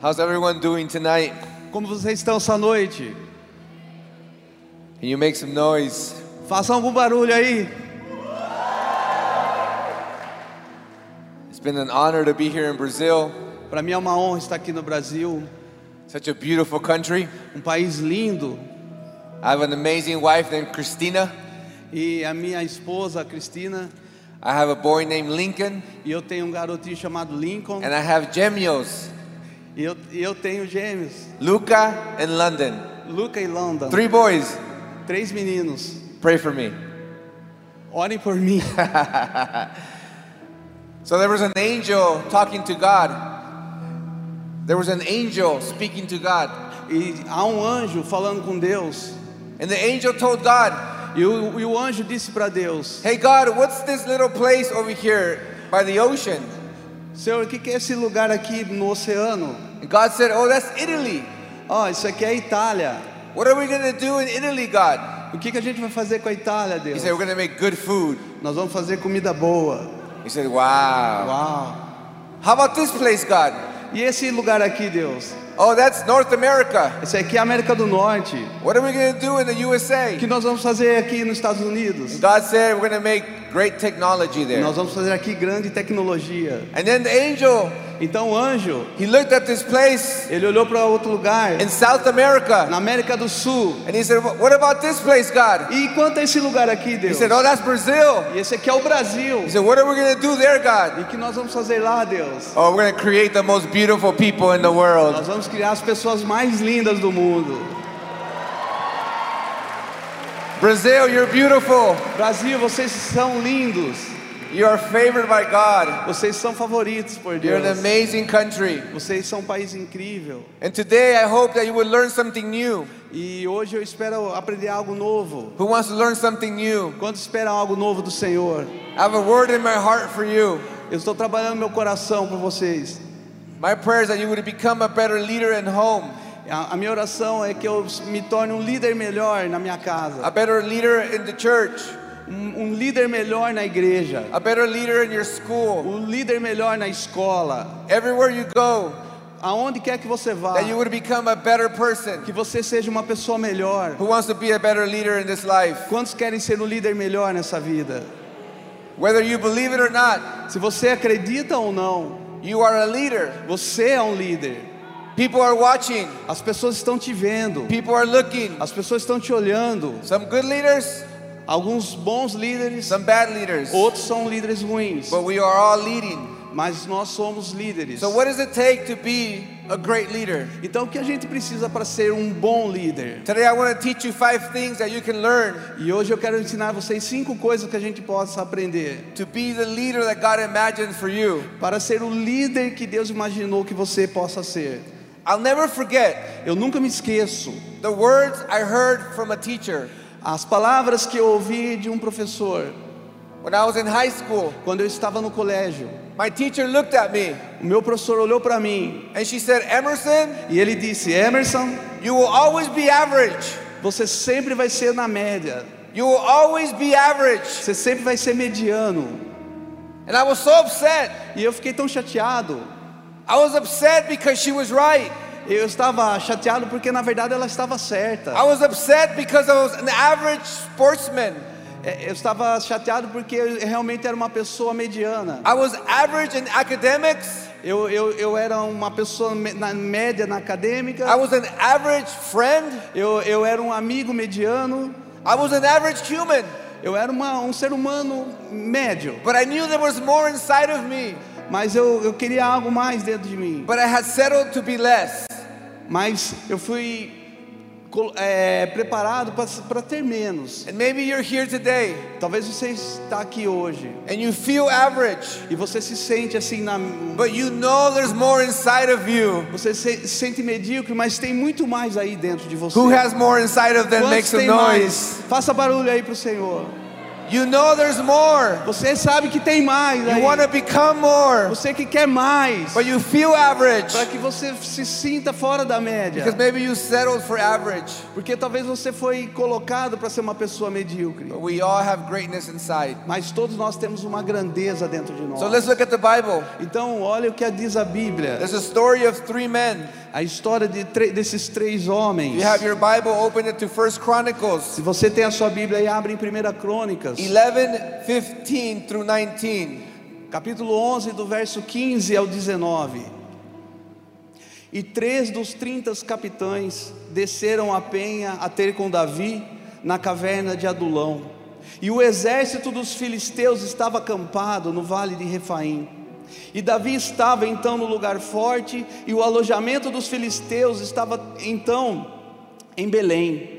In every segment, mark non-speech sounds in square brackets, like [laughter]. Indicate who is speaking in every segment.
Speaker 1: How's everyone doing tonight?
Speaker 2: Como vocês estão essa noite?
Speaker 1: Can you make some noise?
Speaker 2: Façam algum barulho aí.
Speaker 1: It's been an honor to be here in Brazil,
Speaker 2: Para mim é uma honra estar aqui no Brasil,
Speaker 1: such a beautiful country.
Speaker 2: um país lindo.
Speaker 1: I have an amazing wife named Christina.
Speaker 2: E a minha esposa, Cristina,
Speaker 1: I have a boy named Lincoln,
Speaker 2: e eu tenho um garotinho chamado Lincoln,
Speaker 1: and I have gêmeos,
Speaker 2: e eu, e eu tenho gêmeos,
Speaker 1: Luca and London.
Speaker 2: Luca e London.
Speaker 1: Three boys.
Speaker 2: Três meninos.
Speaker 1: Pray for me.
Speaker 2: Orem por mim. [laughs]
Speaker 1: So there was an angel talking to God. There was an angel speaking to God.
Speaker 2: E há um anjo falando com Deus.
Speaker 1: And the angel told God,
Speaker 2: E o, e o anjo disse para Deus:
Speaker 1: Hey God, what's this little place over here by the ocean?
Speaker 2: Senhor, o que é esse lugar aqui no oceano?
Speaker 1: And God said, Oh, that's Italy.
Speaker 2: Ó, isso aqui é a Itália.
Speaker 1: What are we going to do in Italy, God?
Speaker 2: O que que a gente vai fazer com a Itália,
Speaker 1: He
Speaker 2: Deus?
Speaker 1: said, We're going to make good food.
Speaker 2: Nós vamos fazer comida boa.
Speaker 1: He said, Wow.
Speaker 2: Uau!
Speaker 1: How about this place, God?
Speaker 2: E esse lugar aqui, Deus?
Speaker 1: Oh, that's North America.
Speaker 2: Esse aqui é a América do Norte.
Speaker 1: What are we going to do in the USA?
Speaker 2: O que nós vamos fazer aqui nos Estados Unidos?
Speaker 1: God said, We're going to make great technology there.
Speaker 2: Nós vamos fazer aqui grande tecnologia.
Speaker 1: And then the angel,
Speaker 2: Então o anjo,
Speaker 1: he looked at this place
Speaker 2: ele olhou para outro lugar,
Speaker 1: in South America.
Speaker 2: na América do Sul.
Speaker 1: And he said, What about this place, God?
Speaker 2: E quanto a esse lugar aqui,
Speaker 1: He
Speaker 2: Deus?
Speaker 1: said, Oh, that's Brazil.
Speaker 2: E esse aqui é o Brasil.
Speaker 1: He said, What are we going to do there,
Speaker 2: E
Speaker 1: God?
Speaker 2: o que nós vamos fazer lá, Deus?
Speaker 1: Oh, we're going to create the most beautiful people in the world.
Speaker 2: Nós vamos criar as pessoas mais lindas do mundo.
Speaker 1: Brazil, you're beautiful.
Speaker 2: Brasil, vocês são lindos.
Speaker 1: You are favored by God.
Speaker 2: Vocês são favoritos por
Speaker 1: You're an
Speaker 2: Deus.
Speaker 1: amazing country.
Speaker 2: Vocês são um país incrível.
Speaker 1: And today I hope that you would learn something new.
Speaker 2: E hoje eu espero aprender algo novo.
Speaker 1: Who wants to learn something new?
Speaker 2: Quando esperam algo novo do Senhor?
Speaker 1: I have a word in my heart for you.
Speaker 2: Eu estou trabalhando meu coração por vocês.
Speaker 1: My prayer is that you would become a better leader in home,
Speaker 2: A, a minha oração é que eu me torne um líder melhor na minha
Speaker 1: a
Speaker 2: casa,
Speaker 1: better leader in the church,
Speaker 2: um, um líder melhor na igreja,
Speaker 1: a better leader in your school.
Speaker 2: um líder melhor na escola,
Speaker 1: Everywhere you go,
Speaker 2: aonde quer que você vá,
Speaker 1: that you would become a better person
Speaker 2: que você seja uma pessoa melhor.
Speaker 1: who wants to be a better leader in this life.
Speaker 2: Quantos querem ser um líder melhor nessa vida?
Speaker 1: Whether you believe it or not,
Speaker 2: Se você acredita ou não,
Speaker 1: you are a leader.
Speaker 2: você é um líder.
Speaker 1: People are watching,
Speaker 2: As pessoas estão te vendo,
Speaker 1: people are looking.
Speaker 2: as pessoas estão te olhando.
Speaker 1: Some good leaders,
Speaker 2: Alguns bons líderes,
Speaker 1: some bad leaders,
Speaker 2: outros são líderes ruins,
Speaker 1: but we are all leading.
Speaker 2: mas nós somos líderes.
Speaker 1: So, what does it take to be a great leader?
Speaker 2: Então o que a gente precisa para ser um bom líder?
Speaker 1: Today, I want to teach you five things that you can learn
Speaker 2: E hoje eu quero ensinar vocês cinco coisas que a gente possa aprender
Speaker 1: to be the leader that God imagined for you.
Speaker 2: para ser o líder que Deus imaginou que você possa ser.
Speaker 1: I'll never forget
Speaker 2: Eu nunca me esqueço
Speaker 1: the words I heard from a teacher
Speaker 2: as palavras que eu ouvi de um professor
Speaker 1: when I was in high school.
Speaker 2: quando eu estava no colégio.
Speaker 1: My teacher looked at me
Speaker 2: O meu professor olhou para mim
Speaker 1: and she said, Emerson,
Speaker 2: e ele disse: Emerson,
Speaker 1: you will always be average.
Speaker 2: você sempre vai ser na média,
Speaker 1: You will always be average.
Speaker 2: você sempre vai ser mediano.
Speaker 1: And I was so upset.
Speaker 2: E eu fiquei tão chateado.
Speaker 1: I was upset because she was right.
Speaker 2: Eu estava chateado porque na verdade ela estava certa.
Speaker 1: I was upset because I was an average sportsman.
Speaker 2: É, Eu estava chateado porque eu realmente era uma pessoa mediana.
Speaker 1: I was average in academics.
Speaker 2: Eu, eu, eu era uma pessoa na média na acadêmica.
Speaker 1: I was an average friend.
Speaker 2: Eu, eu era um amigo mediano.
Speaker 1: I was an average human.
Speaker 2: Eu era uma, um ser humano médio.
Speaker 1: But I knew there was more inside of me.
Speaker 2: Mas eu, eu queria algo mais dentro de mim.
Speaker 1: But I had settled to be less.
Speaker 2: Mas eu fui é, preparado para ter menos.
Speaker 1: And maybe you're here today
Speaker 2: Talvez você está aqui hoje
Speaker 1: and you feel average,
Speaker 2: e você se sente assim na
Speaker 1: but you know there's more inside of you.
Speaker 2: você se se sente medíocre, mas tem muito mais aí dentro de você.
Speaker 1: Who has more inside of them?
Speaker 2: Quantos
Speaker 1: Make some
Speaker 2: tem mais?
Speaker 1: noise.
Speaker 2: Faça barulho aí pro Senhor.
Speaker 1: You know there's more.
Speaker 2: Você sabe que tem mais.
Speaker 1: You want to become more,
Speaker 2: Você que quer mais.
Speaker 1: but you feel average
Speaker 2: Para que você se sinta fora da média.
Speaker 1: because maybe you settled for average.
Speaker 2: Porque talvez você foi colocado para ser uma pessoa medíocre.
Speaker 1: But we all have greatness inside.
Speaker 2: Mas todos nós temos uma grandeza dentro de nós.
Speaker 1: So let's look at the Bible.
Speaker 2: Então, olha o que diz a Bíblia.
Speaker 1: There's a story of three men.
Speaker 2: A história de desses três homens.
Speaker 1: you have your Bible, open it to First Chronicles
Speaker 2: Se você tem a sua Bíblia aí, abre em 1 Crônicas,
Speaker 1: 11, 15 through 19.
Speaker 2: capítulo 11, do verso 15 ao 19. E três dos trinta capitães desceram a penha a ter com Davi na caverna de Adulão. E o exército dos filisteus estava acampado no vale de Refaim. E Davi estava então no lugar forte, e o alojamento dos filisteus estava então em Belém.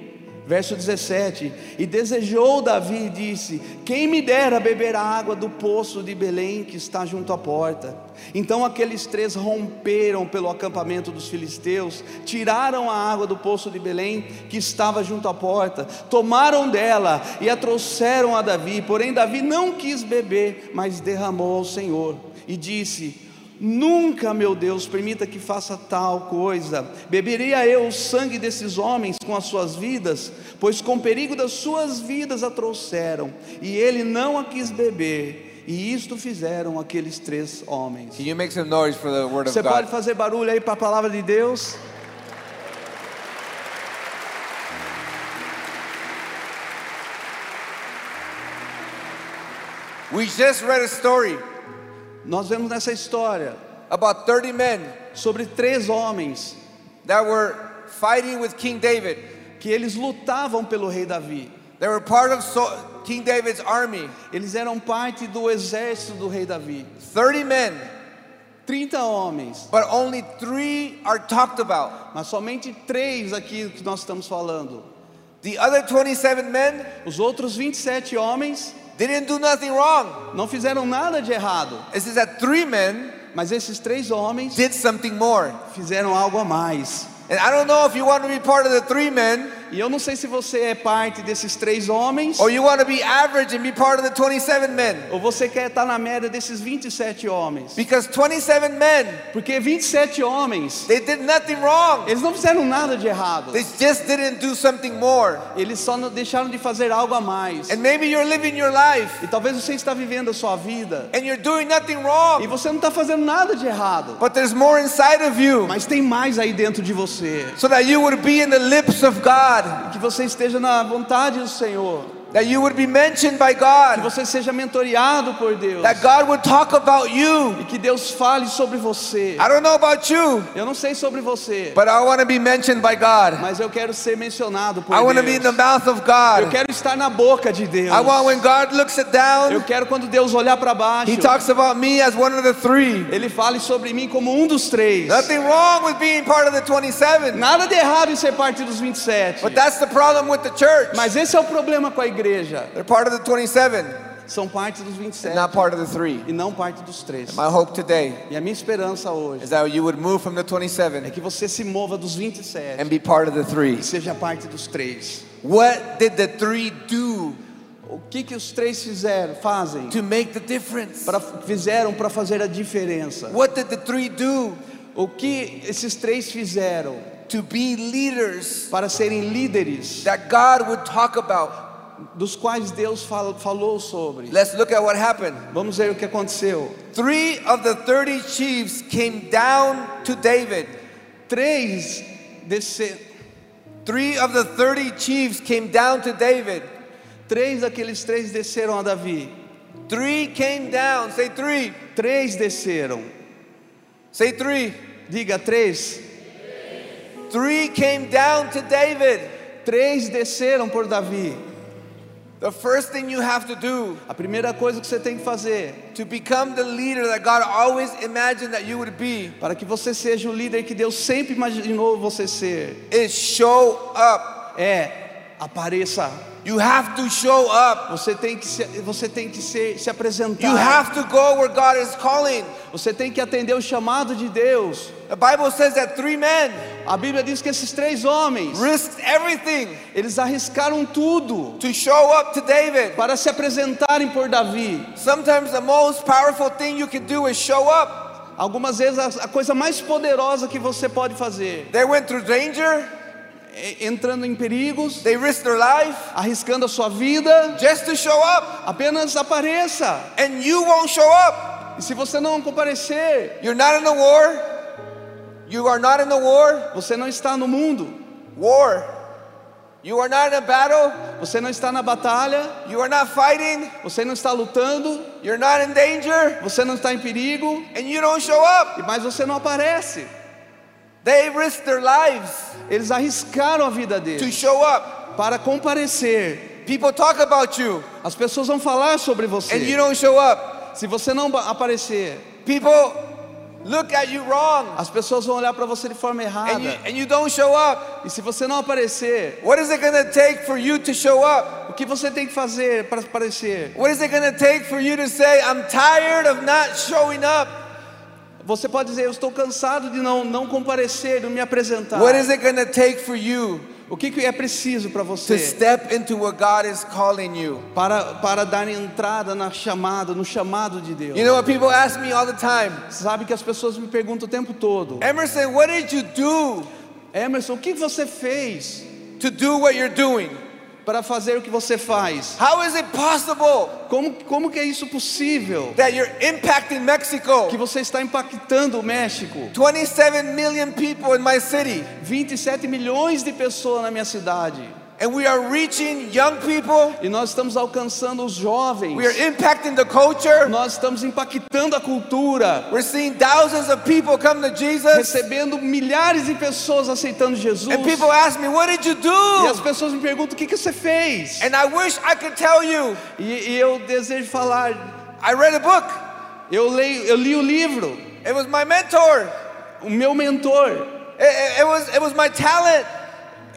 Speaker 2: Verso 17: E desejou Davi e disse: Quem me dera beber a água do poço de Belém que está junto à porta. Então aqueles três romperam pelo acampamento dos filisteus, tiraram a água do poço de Belém que estava junto à porta, tomaram dela e a trouxeram a Davi. Porém, Davi não quis beber, mas derramou ao Senhor e disse: Nunca, meu Deus, permita que faça tal coisa. Beberia eu o sangue desses homens com as suas vidas, pois com perigo das suas vidas a trouxeram, e ele não a quis beber. E isto fizeram aqueles três homens.
Speaker 1: Can you make some noise for the Word of
Speaker 2: Você pode fazer barulho aí para a palavra de Deus?
Speaker 1: We just read a story
Speaker 2: Nós vemos nessa história
Speaker 1: about 30 men
Speaker 2: sobre três homens
Speaker 1: that were fighting with King David.
Speaker 2: que eles lutavam pelo rei Davi.
Speaker 1: They were part of so- King David's army.
Speaker 2: Eles eram parte do exército do rei Davi.
Speaker 1: 30 men,
Speaker 2: 30 homens.
Speaker 1: but only three are talked about.
Speaker 2: Mas somente três aqui que nós estamos falando.
Speaker 1: The other 27 men
Speaker 2: Os outros 27 homens
Speaker 1: didn't do nothing wrong.
Speaker 2: não fizeram nada de errado,
Speaker 1: It says that three men
Speaker 2: mas esses três homens
Speaker 1: did something more.
Speaker 2: fizeram algo a mais.
Speaker 1: And I don't know if you want to be part of the three men
Speaker 2: E eu não sei se você é parte desses três homens
Speaker 1: or you want to be average and be part of the 27 men.
Speaker 2: ou você quer estar na média desses 27 homens.
Speaker 1: Because 27 men,
Speaker 2: Porque 27 homens,
Speaker 1: they did nothing wrong.
Speaker 2: eles não fizeram nada de errado.
Speaker 1: They just didn't do something more.
Speaker 2: Eles só deixaram de fazer algo a mais.
Speaker 1: And maybe you're living your life
Speaker 2: E talvez você está vivendo a sua vida
Speaker 1: and you're doing nothing
Speaker 2: e
Speaker 1: wrong,
Speaker 2: você não está fazendo nada de errado.
Speaker 1: but there's more inside of you
Speaker 2: Mas tem mais aí dentro de você.
Speaker 1: so that you would be in the lips of God,
Speaker 2: Que você esteja na vontade do Senhor.
Speaker 1: That you would be mentioned by
Speaker 2: Que
Speaker 1: God,
Speaker 2: você seja mentoreado por Deus.
Speaker 1: that God would talk about you.
Speaker 2: E que Deus fale sobre você.
Speaker 1: I don't know about you,
Speaker 2: Eu não sei sobre você,
Speaker 1: but I want to be mentioned by God.
Speaker 2: mas eu quero ser mencionado por
Speaker 1: I want to be in the
Speaker 2: Deus.
Speaker 1: mouth of
Speaker 2: Eu
Speaker 1: God.
Speaker 2: quero estar na boca de Deus.
Speaker 1: I want when God looks it
Speaker 2: Eu
Speaker 1: down,
Speaker 2: quero quando Deus olhar para baixo,
Speaker 1: He talks about me as one of the three.
Speaker 2: Ele fale sobre mim como um dos três.
Speaker 1: Nothing wrong with being part of the 27,
Speaker 2: Nada de errado em ser parte dos 27.
Speaker 1: but that's the problem with the church.
Speaker 2: Mas esse é o problema com a igreja.
Speaker 1: They're part of the 27,
Speaker 2: São parte dos 27
Speaker 1: not part of the three.
Speaker 2: e não parte dos três.
Speaker 1: My hope today
Speaker 2: E a minha esperança hoje
Speaker 1: is that you would move from the
Speaker 2: é
Speaker 1: 27
Speaker 2: que você se mova dos 27
Speaker 1: and be part of the three.
Speaker 2: e seja parte dos três.
Speaker 1: What did the three do
Speaker 2: O que que os três fizeram, fazem?
Speaker 1: to make the difference?
Speaker 2: Pra, fizeram para fazer a diferença.
Speaker 1: What did the three do
Speaker 2: O que esses três fizeram
Speaker 1: to be leaders
Speaker 2: para serem líderes,
Speaker 1: that God would talk about?
Speaker 2: Dos quais Deus fala- falou sobre?
Speaker 1: Let's look at what happened.
Speaker 2: Vamos ver o que aconteceu.
Speaker 1: Three of the 30 chiefs came down to David.
Speaker 2: Três desce,
Speaker 1: Three of the 30 chiefs came down to David.
Speaker 2: três daqueles três desceram a Davi.
Speaker 1: Three came down. Say three.
Speaker 2: Três desceram.
Speaker 1: Say three.
Speaker 2: Diga três.
Speaker 1: Three came down to David.
Speaker 2: Três desceram por Davi.
Speaker 1: The first thing you have to do
Speaker 2: A primeira coisa que você tem que fazer
Speaker 1: to become the leader that God always imagined that you would be
Speaker 2: para que você seja o líder que Deus sempre imaginou você ser
Speaker 1: is show up.
Speaker 2: é apareça.
Speaker 1: You have to show up.
Speaker 2: Você tem que se, você tem que ser, se apresentar.
Speaker 1: You have to go where God is calling.
Speaker 2: Você tem que atender o chamado de Deus.
Speaker 1: The Bible says that three men
Speaker 2: A Bíblia diz que esses três homens,
Speaker 1: risked everything
Speaker 2: eles arriscaram tudo
Speaker 1: to show up to David.
Speaker 2: para se apresentarem por Davi.
Speaker 1: Sometimes the most powerful thing you can do is show up.
Speaker 2: Algumas vezes a, a coisa mais poderosa que você pode fazer,
Speaker 1: They went through danger,
Speaker 2: é entrando em perigos,
Speaker 1: they risked their life
Speaker 2: arriscando a sua vida,
Speaker 1: just to show up.
Speaker 2: apenas apareça.
Speaker 1: And you won't show up.
Speaker 2: E se você não comparecer,
Speaker 1: You're not in the war. You are not in the war.
Speaker 2: você não está no mundo,
Speaker 1: War. You are not in a battle.
Speaker 2: você não está na batalha,
Speaker 1: You are not fighting.
Speaker 2: você não está lutando,
Speaker 1: You're not in danger.
Speaker 2: você não está em perigo,
Speaker 1: And you don't show up.
Speaker 2: mas você não aparece.
Speaker 1: They risked their lives
Speaker 2: Eles arriscaram a vida
Speaker 1: to
Speaker 2: deles
Speaker 1: show up.
Speaker 2: para comparecer.
Speaker 1: People talk about you
Speaker 2: As pessoas vão falar sobre
Speaker 1: and you
Speaker 2: você.
Speaker 1: don't show up.
Speaker 2: Se você não aparecer,
Speaker 1: People look at you wrong
Speaker 2: as pessoas vão olhar para você de forma
Speaker 1: and you,
Speaker 2: errada.
Speaker 1: and you don't show up.
Speaker 2: E se você não aparecer,
Speaker 1: What is it going to take for you to show up?
Speaker 2: o que você tem que fazer para aparecer?
Speaker 1: What is it going to take for you to say, I'm tired of not showing up?
Speaker 2: Você pode dizer, eu estou cansado de não, não comparecer, de não me apresentar.
Speaker 1: What is it going to take for you
Speaker 2: O que, que é preciso para
Speaker 1: to
Speaker 2: você
Speaker 1: step into what God is calling you?
Speaker 2: para, para dar entrada na chamada, no chamado de Deus?
Speaker 1: You know what people ask me all the time?
Speaker 2: Sabe que as pessoas me perguntam o tempo todo,
Speaker 1: Emerson, what did you do
Speaker 2: Emerson, o que você fez
Speaker 1: to do what you're doing?
Speaker 2: Para fazer o que você faz?
Speaker 1: How is it possible
Speaker 2: Como, como que é isso possível?
Speaker 1: that you're impacting Mexico?
Speaker 2: Que você está impactando o México.
Speaker 1: 27 million people in my city,
Speaker 2: 27 milhões de pessoas na minha cidade.
Speaker 1: And we are reaching young people.
Speaker 2: E nós estamos alcançando os jovens.
Speaker 1: We are impacting the culture.
Speaker 2: Nós estamos impactando a cultura.
Speaker 1: We're seeing thousands of people come to Jesus.
Speaker 2: Recebendo milhares de pessoas aceitando Jesus.
Speaker 1: And people ask me, What did you
Speaker 2: E as
Speaker 1: do?
Speaker 2: pessoas me perguntam o que, que você fez.
Speaker 1: And I wish I could tell you.
Speaker 2: E, e eu desejo falar.
Speaker 1: I read a book,
Speaker 2: Eu, leio, eu li o livro.
Speaker 1: it was my mentor,
Speaker 2: O meu mentor.
Speaker 1: it, it- it was, it was my talent,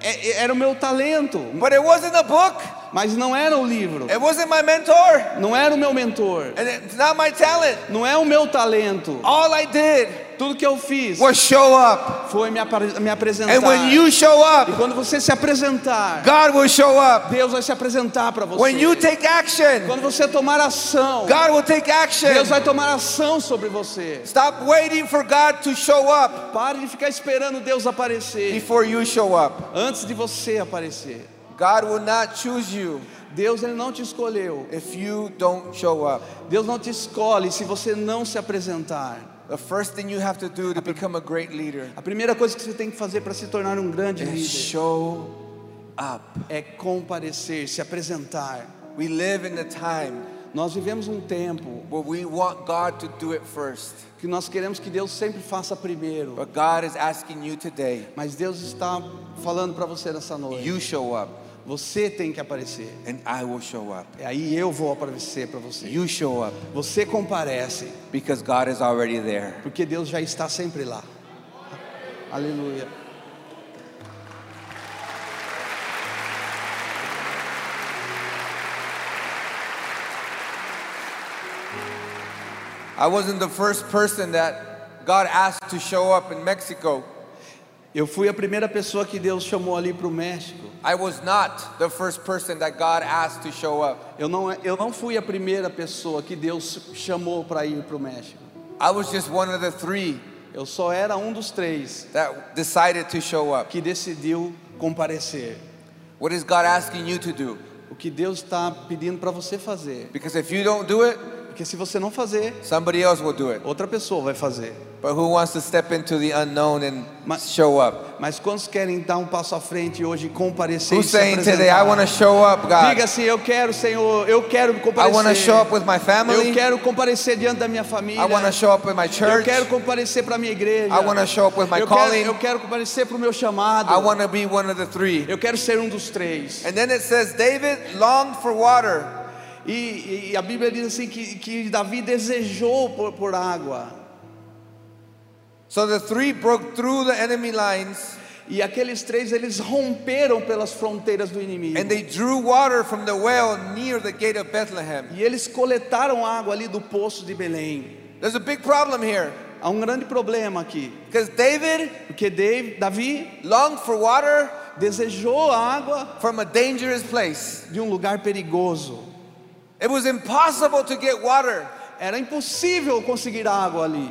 Speaker 2: Era o meu talento.
Speaker 1: but it wasn't a book,
Speaker 2: Mas não era o livro.
Speaker 1: it wasn't my mentor,
Speaker 2: Não era o meu mentor.
Speaker 1: and it's not my talent.
Speaker 2: Não é o meu talento.
Speaker 1: All I did
Speaker 2: Tudo que eu fiz
Speaker 1: was show up.
Speaker 2: foi me, apre- me apresentar.
Speaker 1: And when you show
Speaker 2: E
Speaker 1: up,
Speaker 2: quando você se apresentar,
Speaker 1: God will show up.
Speaker 2: Deus vai se apresentar para você.
Speaker 1: When you take action,
Speaker 2: Quando você tomar ação,
Speaker 1: God will take action.
Speaker 2: Deus vai tomar ação sobre você.
Speaker 1: Stop waiting for God to show up
Speaker 2: Pare de ficar esperando Deus aparecer
Speaker 1: before you show up.
Speaker 2: antes de você aparecer.
Speaker 1: God will not choose you
Speaker 2: Deus ele não te escolheu.
Speaker 1: if you don't show up.
Speaker 2: Deus não te escolhe se você não se apresentar.
Speaker 1: The first thing you have to do to become a great leader
Speaker 2: A primeira coisa que você tem que fazer para se tornar um grande líder
Speaker 1: show up.
Speaker 2: é comparecer, se apresentar.
Speaker 1: We live in a time
Speaker 2: Nós vivemos um tempo
Speaker 1: where we want God to do it first.
Speaker 2: que nós queremos que Deus sempre faça primeiro.
Speaker 1: But God is asking you today,
Speaker 2: Mas Deus está falando para você nessa noite.
Speaker 1: you show up
Speaker 2: Você tem que aparecer.
Speaker 1: and I will show up.
Speaker 2: E aí eu vou aparecer para você.
Speaker 1: You show up
Speaker 2: Você comparece,
Speaker 1: because God is already there.
Speaker 2: porque Deus já está sempre lá. Aleluia.
Speaker 1: I wasn't the first person that God asked to show up in Mexico.
Speaker 2: Eu fui a primeira pessoa que Deus chamou ali para o México.
Speaker 1: I was not the first person that God asked to show up.
Speaker 2: Eu não, eu não fui a primeira pessoa que Deus chamou para ir para o México.
Speaker 1: I was just one of the three
Speaker 2: Eu só era um dos três
Speaker 1: that decided to show up.
Speaker 2: que decidiu comparecer.
Speaker 1: What is God asking you to do?
Speaker 2: O que Deus está pedindo para você fazer.
Speaker 1: Because if you don't do it,
Speaker 2: Porque se você não fazer,
Speaker 1: somebody else will do it.
Speaker 2: outra pessoa vai fazer.
Speaker 1: But who wants to step into the unknown and
Speaker 2: Mas-
Speaker 1: show up?
Speaker 2: Mas quantos querem dar um passo à frente hoje e comparecer
Speaker 1: Who's
Speaker 2: e
Speaker 1: saying today, I
Speaker 2: apresentar?
Speaker 1: want to show up, God?
Speaker 2: Diga assim, eu quero, Senhor, eu quero
Speaker 1: I
Speaker 2: comparecer.
Speaker 1: want to show up with my
Speaker 2: Eu
Speaker 1: family.
Speaker 2: quero comparecer diante da minha família.
Speaker 1: I want to show up with my
Speaker 2: Eu
Speaker 1: church.
Speaker 2: quero comparecer para minha igreja.
Speaker 1: I want to show up with my
Speaker 2: eu, quero,
Speaker 1: calling.
Speaker 2: eu quero comparecer para o meu chamado.
Speaker 1: I want to be one of the three.
Speaker 2: Eu quero ser um dos três.
Speaker 1: And then it says, David longed for water.
Speaker 2: E, e a Bíblia diz assim que, que Davi desejou por, por água.
Speaker 1: So the three broke through the enemy lines
Speaker 2: E aqueles três eles romperam pelas fronteiras do inimigo.
Speaker 1: and they drew water from the well near the gate of Bethlehem.
Speaker 2: E eles coletaram água ali do poço de Belém.
Speaker 1: There's a big problem here.
Speaker 2: Há um grande problema aqui,
Speaker 1: because David
Speaker 2: porque Dave, Davi
Speaker 1: longed for water
Speaker 2: desejou água
Speaker 1: from a dangerous place.
Speaker 2: de um lugar perigoso.
Speaker 1: It was impossible to get water.
Speaker 2: Era impossível conseguir água ali,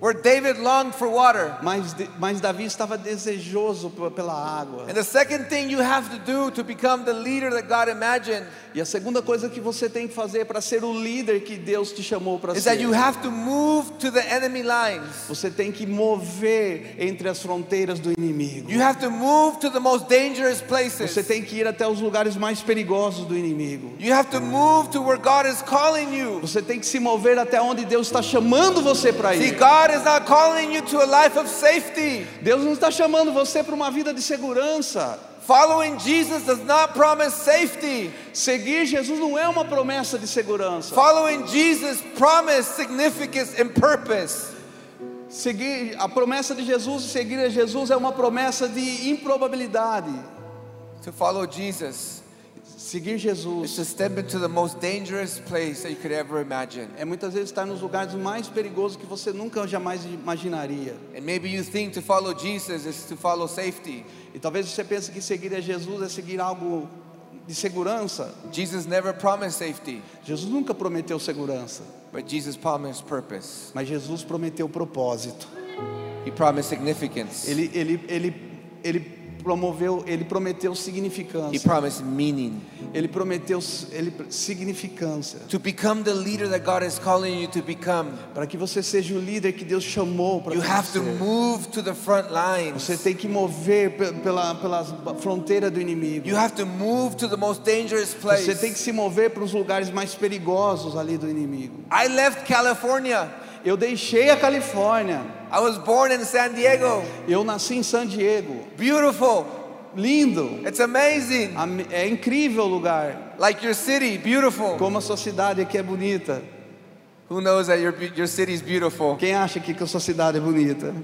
Speaker 1: where David longed for water.
Speaker 2: mas, mas Davi estava desejoso pela água.
Speaker 1: And the second thing you have to do to become the leader that God imagined
Speaker 2: E a segunda coisa que você tem que fazer para ser o líder que Deus te chamou para
Speaker 1: is
Speaker 2: ser,
Speaker 1: that you have to move to the enemy lines.
Speaker 2: você tem que mover entre as fronteiras do inimigo.
Speaker 1: You have to move to the most dangerous
Speaker 2: Você
Speaker 1: places.
Speaker 2: tem que ir até os lugares mais perigosos do inimigo.
Speaker 1: You have to move to where God is calling you.
Speaker 2: Você tem que se mover até onde Deus está chamando você para
Speaker 1: See,
Speaker 2: ir.
Speaker 1: God is not calling you to a life of safety.
Speaker 2: Deus não está chamando você para uma vida de segurança.
Speaker 1: Following Jesus does not promise safety.
Speaker 2: Seguir Jesus não é uma promessa de segurança.
Speaker 1: Following Jesus promise significance and purpose.
Speaker 2: Seguir a promessa de Jesus e seguir a Jesus é uma promessa de improbabilidade.
Speaker 1: To follow Jesus
Speaker 2: Seguir
Speaker 1: is
Speaker 2: Jesus
Speaker 1: to step into the most dangerous place that you could ever imagine.
Speaker 2: é muitas vezes estar nos lugares mais perigosos que você nunca jamais imaginaria.
Speaker 1: And maybe you think to follow Jesus is to follow safety.
Speaker 2: E talvez você pense que seguir a Jesus é seguir algo de segurança.
Speaker 1: Jesus never promised safety,
Speaker 2: Jesus nunca prometeu segurança,
Speaker 1: but Jesus promised purpose.
Speaker 2: mas Jesus prometeu propósito.
Speaker 1: He promised significance.
Speaker 2: Ele, ele, ele, ele promoveu, ele prometeu
Speaker 1: He
Speaker 2: significância.
Speaker 1: promised meaning.
Speaker 2: Ele prometeu ele, significância.
Speaker 1: To become the leader that God is calling you to become,
Speaker 2: Para que você seja o líder que Deus chamou para
Speaker 1: you have to move to the front lines.
Speaker 2: Você tem que mover pe- pela, pela fronteira do inimigo.
Speaker 1: You have to move to the most dangerous
Speaker 2: Você tem que
Speaker 1: place.
Speaker 2: se mover para os lugares mais perigosos ali do inimigo.
Speaker 1: I left California.
Speaker 2: Eu deixei a Califórnia.
Speaker 1: I was born in San Diego.
Speaker 2: Eu nasci em San Diego.
Speaker 1: Beautiful.
Speaker 2: Lindo.
Speaker 1: It's amazing.
Speaker 2: Am- É incrível o lugar.
Speaker 1: Like your city, beautiful.
Speaker 2: Como a sua cidade aqui é bonita.
Speaker 1: Who knows that your, your city is beautiful?
Speaker 2: Quem acha que a sua cidade é bonita?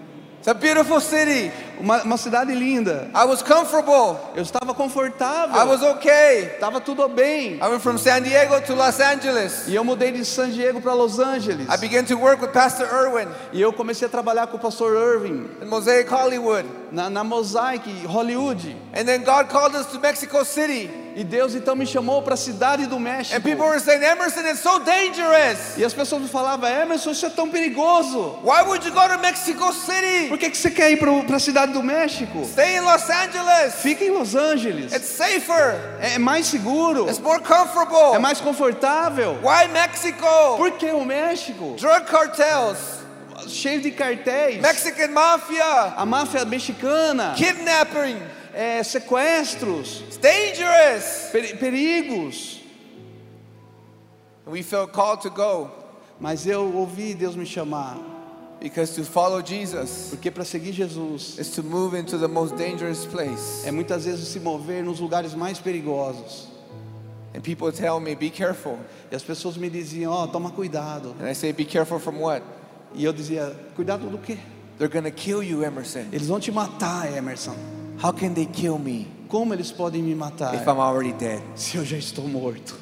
Speaker 1: It's a beautiful city.
Speaker 2: Uma, uma cidade linda.
Speaker 1: I was comfortable.
Speaker 2: Eu estava confortável.
Speaker 1: I was okay.
Speaker 2: Estava tudo bem.
Speaker 1: I went from San Diego to Los Angeles.
Speaker 2: E eu mudei de San Diego para Los Angeles.
Speaker 1: I began to work with Pastor Irwin
Speaker 2: E eu comecei a trabalhar com o pastor Irving
Speaker 1: in Mosaic Hollywood.
Speaker 2: na, na Mosaic, Hollywood.
Speaker 1: And then God called us to Mexico City.
Speaker 2: E Deus então me chamou para a cidade do México.
Speaker 1: And people were saying, Emerson, it's so dangerous.
Speaker 2: E as pessoas falavam, Emerson, isso é tão perigoso.
Speaker 1: Why would you go to Mexico City?
Speaker 2: Por que, que você quer ir para a cidade do México?
Speaker 1: Stay in Los Angeles.
Speaker 2: Fica em Los Angeles.
Speaker 1: It's safer.
Speaker 2: É mais seguro.
Speaker 1: It's more comfortable.
Speaker 2: É mais confortável.
Speaker 1: Why Mexico?
Speaker 2: Por que o México?
Speaker 1: Drug cartels,
Speaker 2: Cheio de cartéis.
Speaker 1: Mexican mafia,
Speaker 2: A máfia mexicana.
Speaker 1: kidnapping.
Speaker 2: É, sequestros.
Speaker 1: It's dangerous.
Speaker 2: peri- perigos.
Speaker 1: We felt called to go
Speaker 2: Mas eu ouvi Deus me chamar.
Speaker 1: because to follow Jesus
Speaker 2: Porque para seguir Jesus
Speaker 1: is to move into the most dangerous place.
Speaker 2: é muitas vezes se mover nos lugares mais perigosos.
Speaker 1: And people tell me, be careful.
Speaker 2: E as pessoas me diziam, ó, toma cuidado.
Speaker 1: And I say, be careful from what?
Speaker 2: E eu dizia, cuidado do quê?
Speaker 1: They're to kill you, Emerson.
Speaker 2: Eles vão te matar, Emerson.
Speaker 1: How can they kill me
Speaker 2: Como eles podem me matar
Speaker 1: if I'm already dead?
Speaker 2: se eu já estou morto?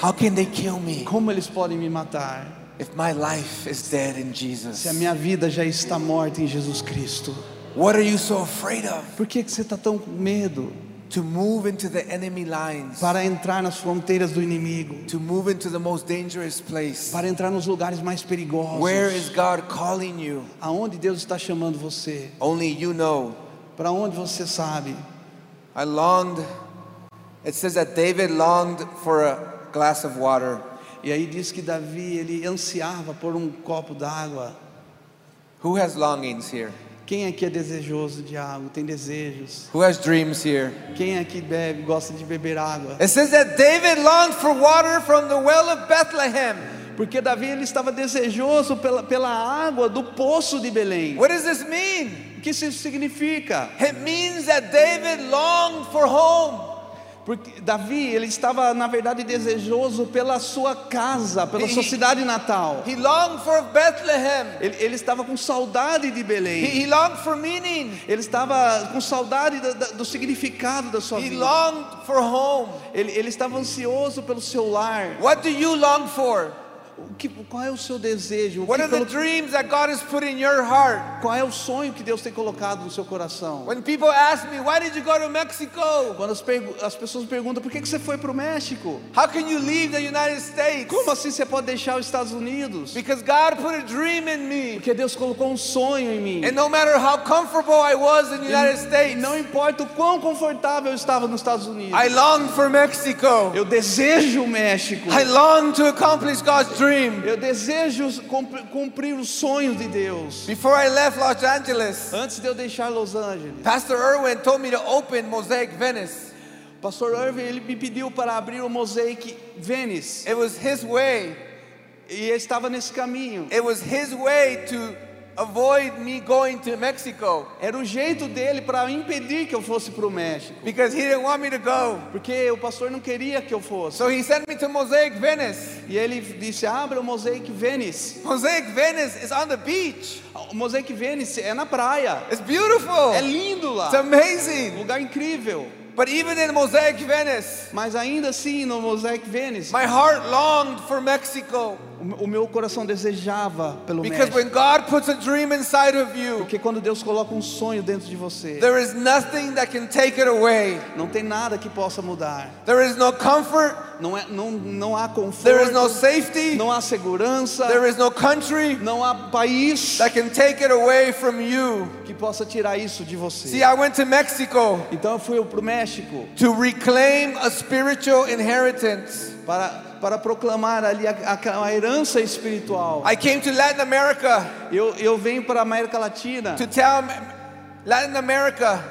Speaker 1: How can they kill me
Speaker 2: Como eles podem me matar
Speaker 1: if my life is dead in
Speaker 2: se a
Speaker 1: Jesus?
Speaker 2: minha vida já está morta em Jesus Cristo?
Speaker 1: What are you so afraid of?
Speaker 2: Por que, que você está tão com medo
Speaker 1: To move into the enemy lines,
Speaker 2: para entrar nas fronteiras do inimigo?
Speaker 1: to move into the most dangerous place.
Speaker 2: Para entrar nos lugares mais perigosos?
Speaker 1: Where is God calling you?
Speaker 2: Aonde Deus está chamando você?
Speaker 1: Only you know.
Speaker 2: Para onde você sabe?
Speaker 1: I longed, it says that David longed for a glass of water.
Speaker 2: E aí diz que Davi ele ansiava por um copo d'água.
Speaker 1: Who has longings here?
Speaker 2: Quem aqui é desejoso de água? Tem desejos?
Speaker 1: Who has dreams here?
Speaker 2: Quem aqui bebe, gosta de beber água?
Speaker 1: It says that David longed for water from the well of Bethlehem.
Speaker 2: Porque Davi ele estava desejoso pela, pela água do poço de Belém.
Speaker 1: What does this mean?
Speaker 2: O que isso significa?
Speaker 1: It means that David longed for home.
Speaker 2: Porque Davi ele estava na verdade desejoso pela sua casa, pela sua
Speaker 1: He-
Speaker 2: cidade natal.
Speaker 1: He longed for Bethlehem.
Speaker 2: Ele, ele estava com saudade de
Speaker 1: He,
Speaker 2: Belém.
Speaker 1: he longed for meaning.
Speaker 2: Ele estava com saudade da- da- do significado da sua
Speaker 1: He
Speaker 2: vida.
Speaker 1: longed for home.
Speaker 2: Ele, ele estava ansioso pelo seu lar.
Speaker 1: What do you long for?
Speaker 2: Que, qual é o seu desejo?
Speaker 1: What are the dreams that God has put in your heart?
Speaker 2: qual é o sonho que Deus tem colocado no seu coração?
Speaker 1: When people ask me, why did you go to Mexico?
Speaker 2: Quando as, as pessoas perguntam por que, que você foi para o México?
Speaker 1: How can you leave the United States?
Speaker 2: Como assim você pode deixar os Estados Unidos?
Speaker 1: Because God put a dream in me.
Speaker 2: Porque Deus colocou um sonho em mim.
Speaker 1: And no matter how comfortable I was in the United States,
Speaker 2: não importa o quão confortável eu estava nos Estados Unidos.
Speaker 1: I longed for Mexico.
Speaker 2: Eu desejo o México.
Speaker 1: I longed to accomplish God's dream.
Speaker 2: Eu desejo cumpri- cumprir os sonhos de Deus.
Speaker 1: Before I left Los Angeles,
Speaker 2: Antes de eu deixar Los Angeles,
Speaker 1: Pastor Irwin told me to open Mosaic Venice.
Speaker 2: Pastor Irving ele me pediu para abrir o Mosaic Venice.
Speaker 1: It was his way.
Speaker 2: E estava nesse caminho.
Speaker 1: It was his way to avoid me going to Mexico
Speaker 2: Era o jeito dele para impedir que eu fosse para o México.
Speaker 1: because he didn't want me to go.
Speaker 2: Porque o pastor não queria que eu fosse.
Speaker 1: So he sent me to Mosaic Venice.
Speaker 2: E ele disse: abra o Mosaic Venice.
Speaker 1: Mosaic Venice is on the beach.
Speaker 2: O Mosaic Venice é na praia.
Speaker 1: It's beautiful.
Speaker 2: É lindo lá.
Speaker 1: It's amazing.
Speaker 2: Lugar incrível.
Speaker 1: But even in Mosaic Venice,
Speaker 2: Mas ainda assim, no Mosaic Venice,
Speaker 1: my heart longed for Mexico
Speaker 2: o meu coração desejava pelo
Speaker 1: because
Speaker 2: México.
Speaker 1: when God puts a dream inside of you,
Speaker 2: Porque quando Deus coloca um sonho dentro de você,
Speaker 1: there is nothing that can take it away.
Speaker 2: não tem nada que possa mudar.
Speaker 1: There is no comfort,
Speaker 2: Não, é, não, não há
Speaker 1: there is no
Speaker 2: conforto,
Speaker 1: safety,
Speaker 2: não há segurança,
Speaker 1: there is no country
Speaker 2: não há país
Speaker 1: that can take it away from you.
Speaker 2: que possa tirar isso de
Speaker 1: See,
Speaker 2: você.
Speaker 1: I went to Mexico
Speaker 2: Então eu fui para o México
Speaker 1: to reclaim a spiritual inheritance.
Speaker 2: para, para proclamar ali a, a, a herança espiritual.
Speaker 1: I came to Latin America
Speaker 2: Eu, eu venho para a América Latina,
Speaker 1: to tell Latin America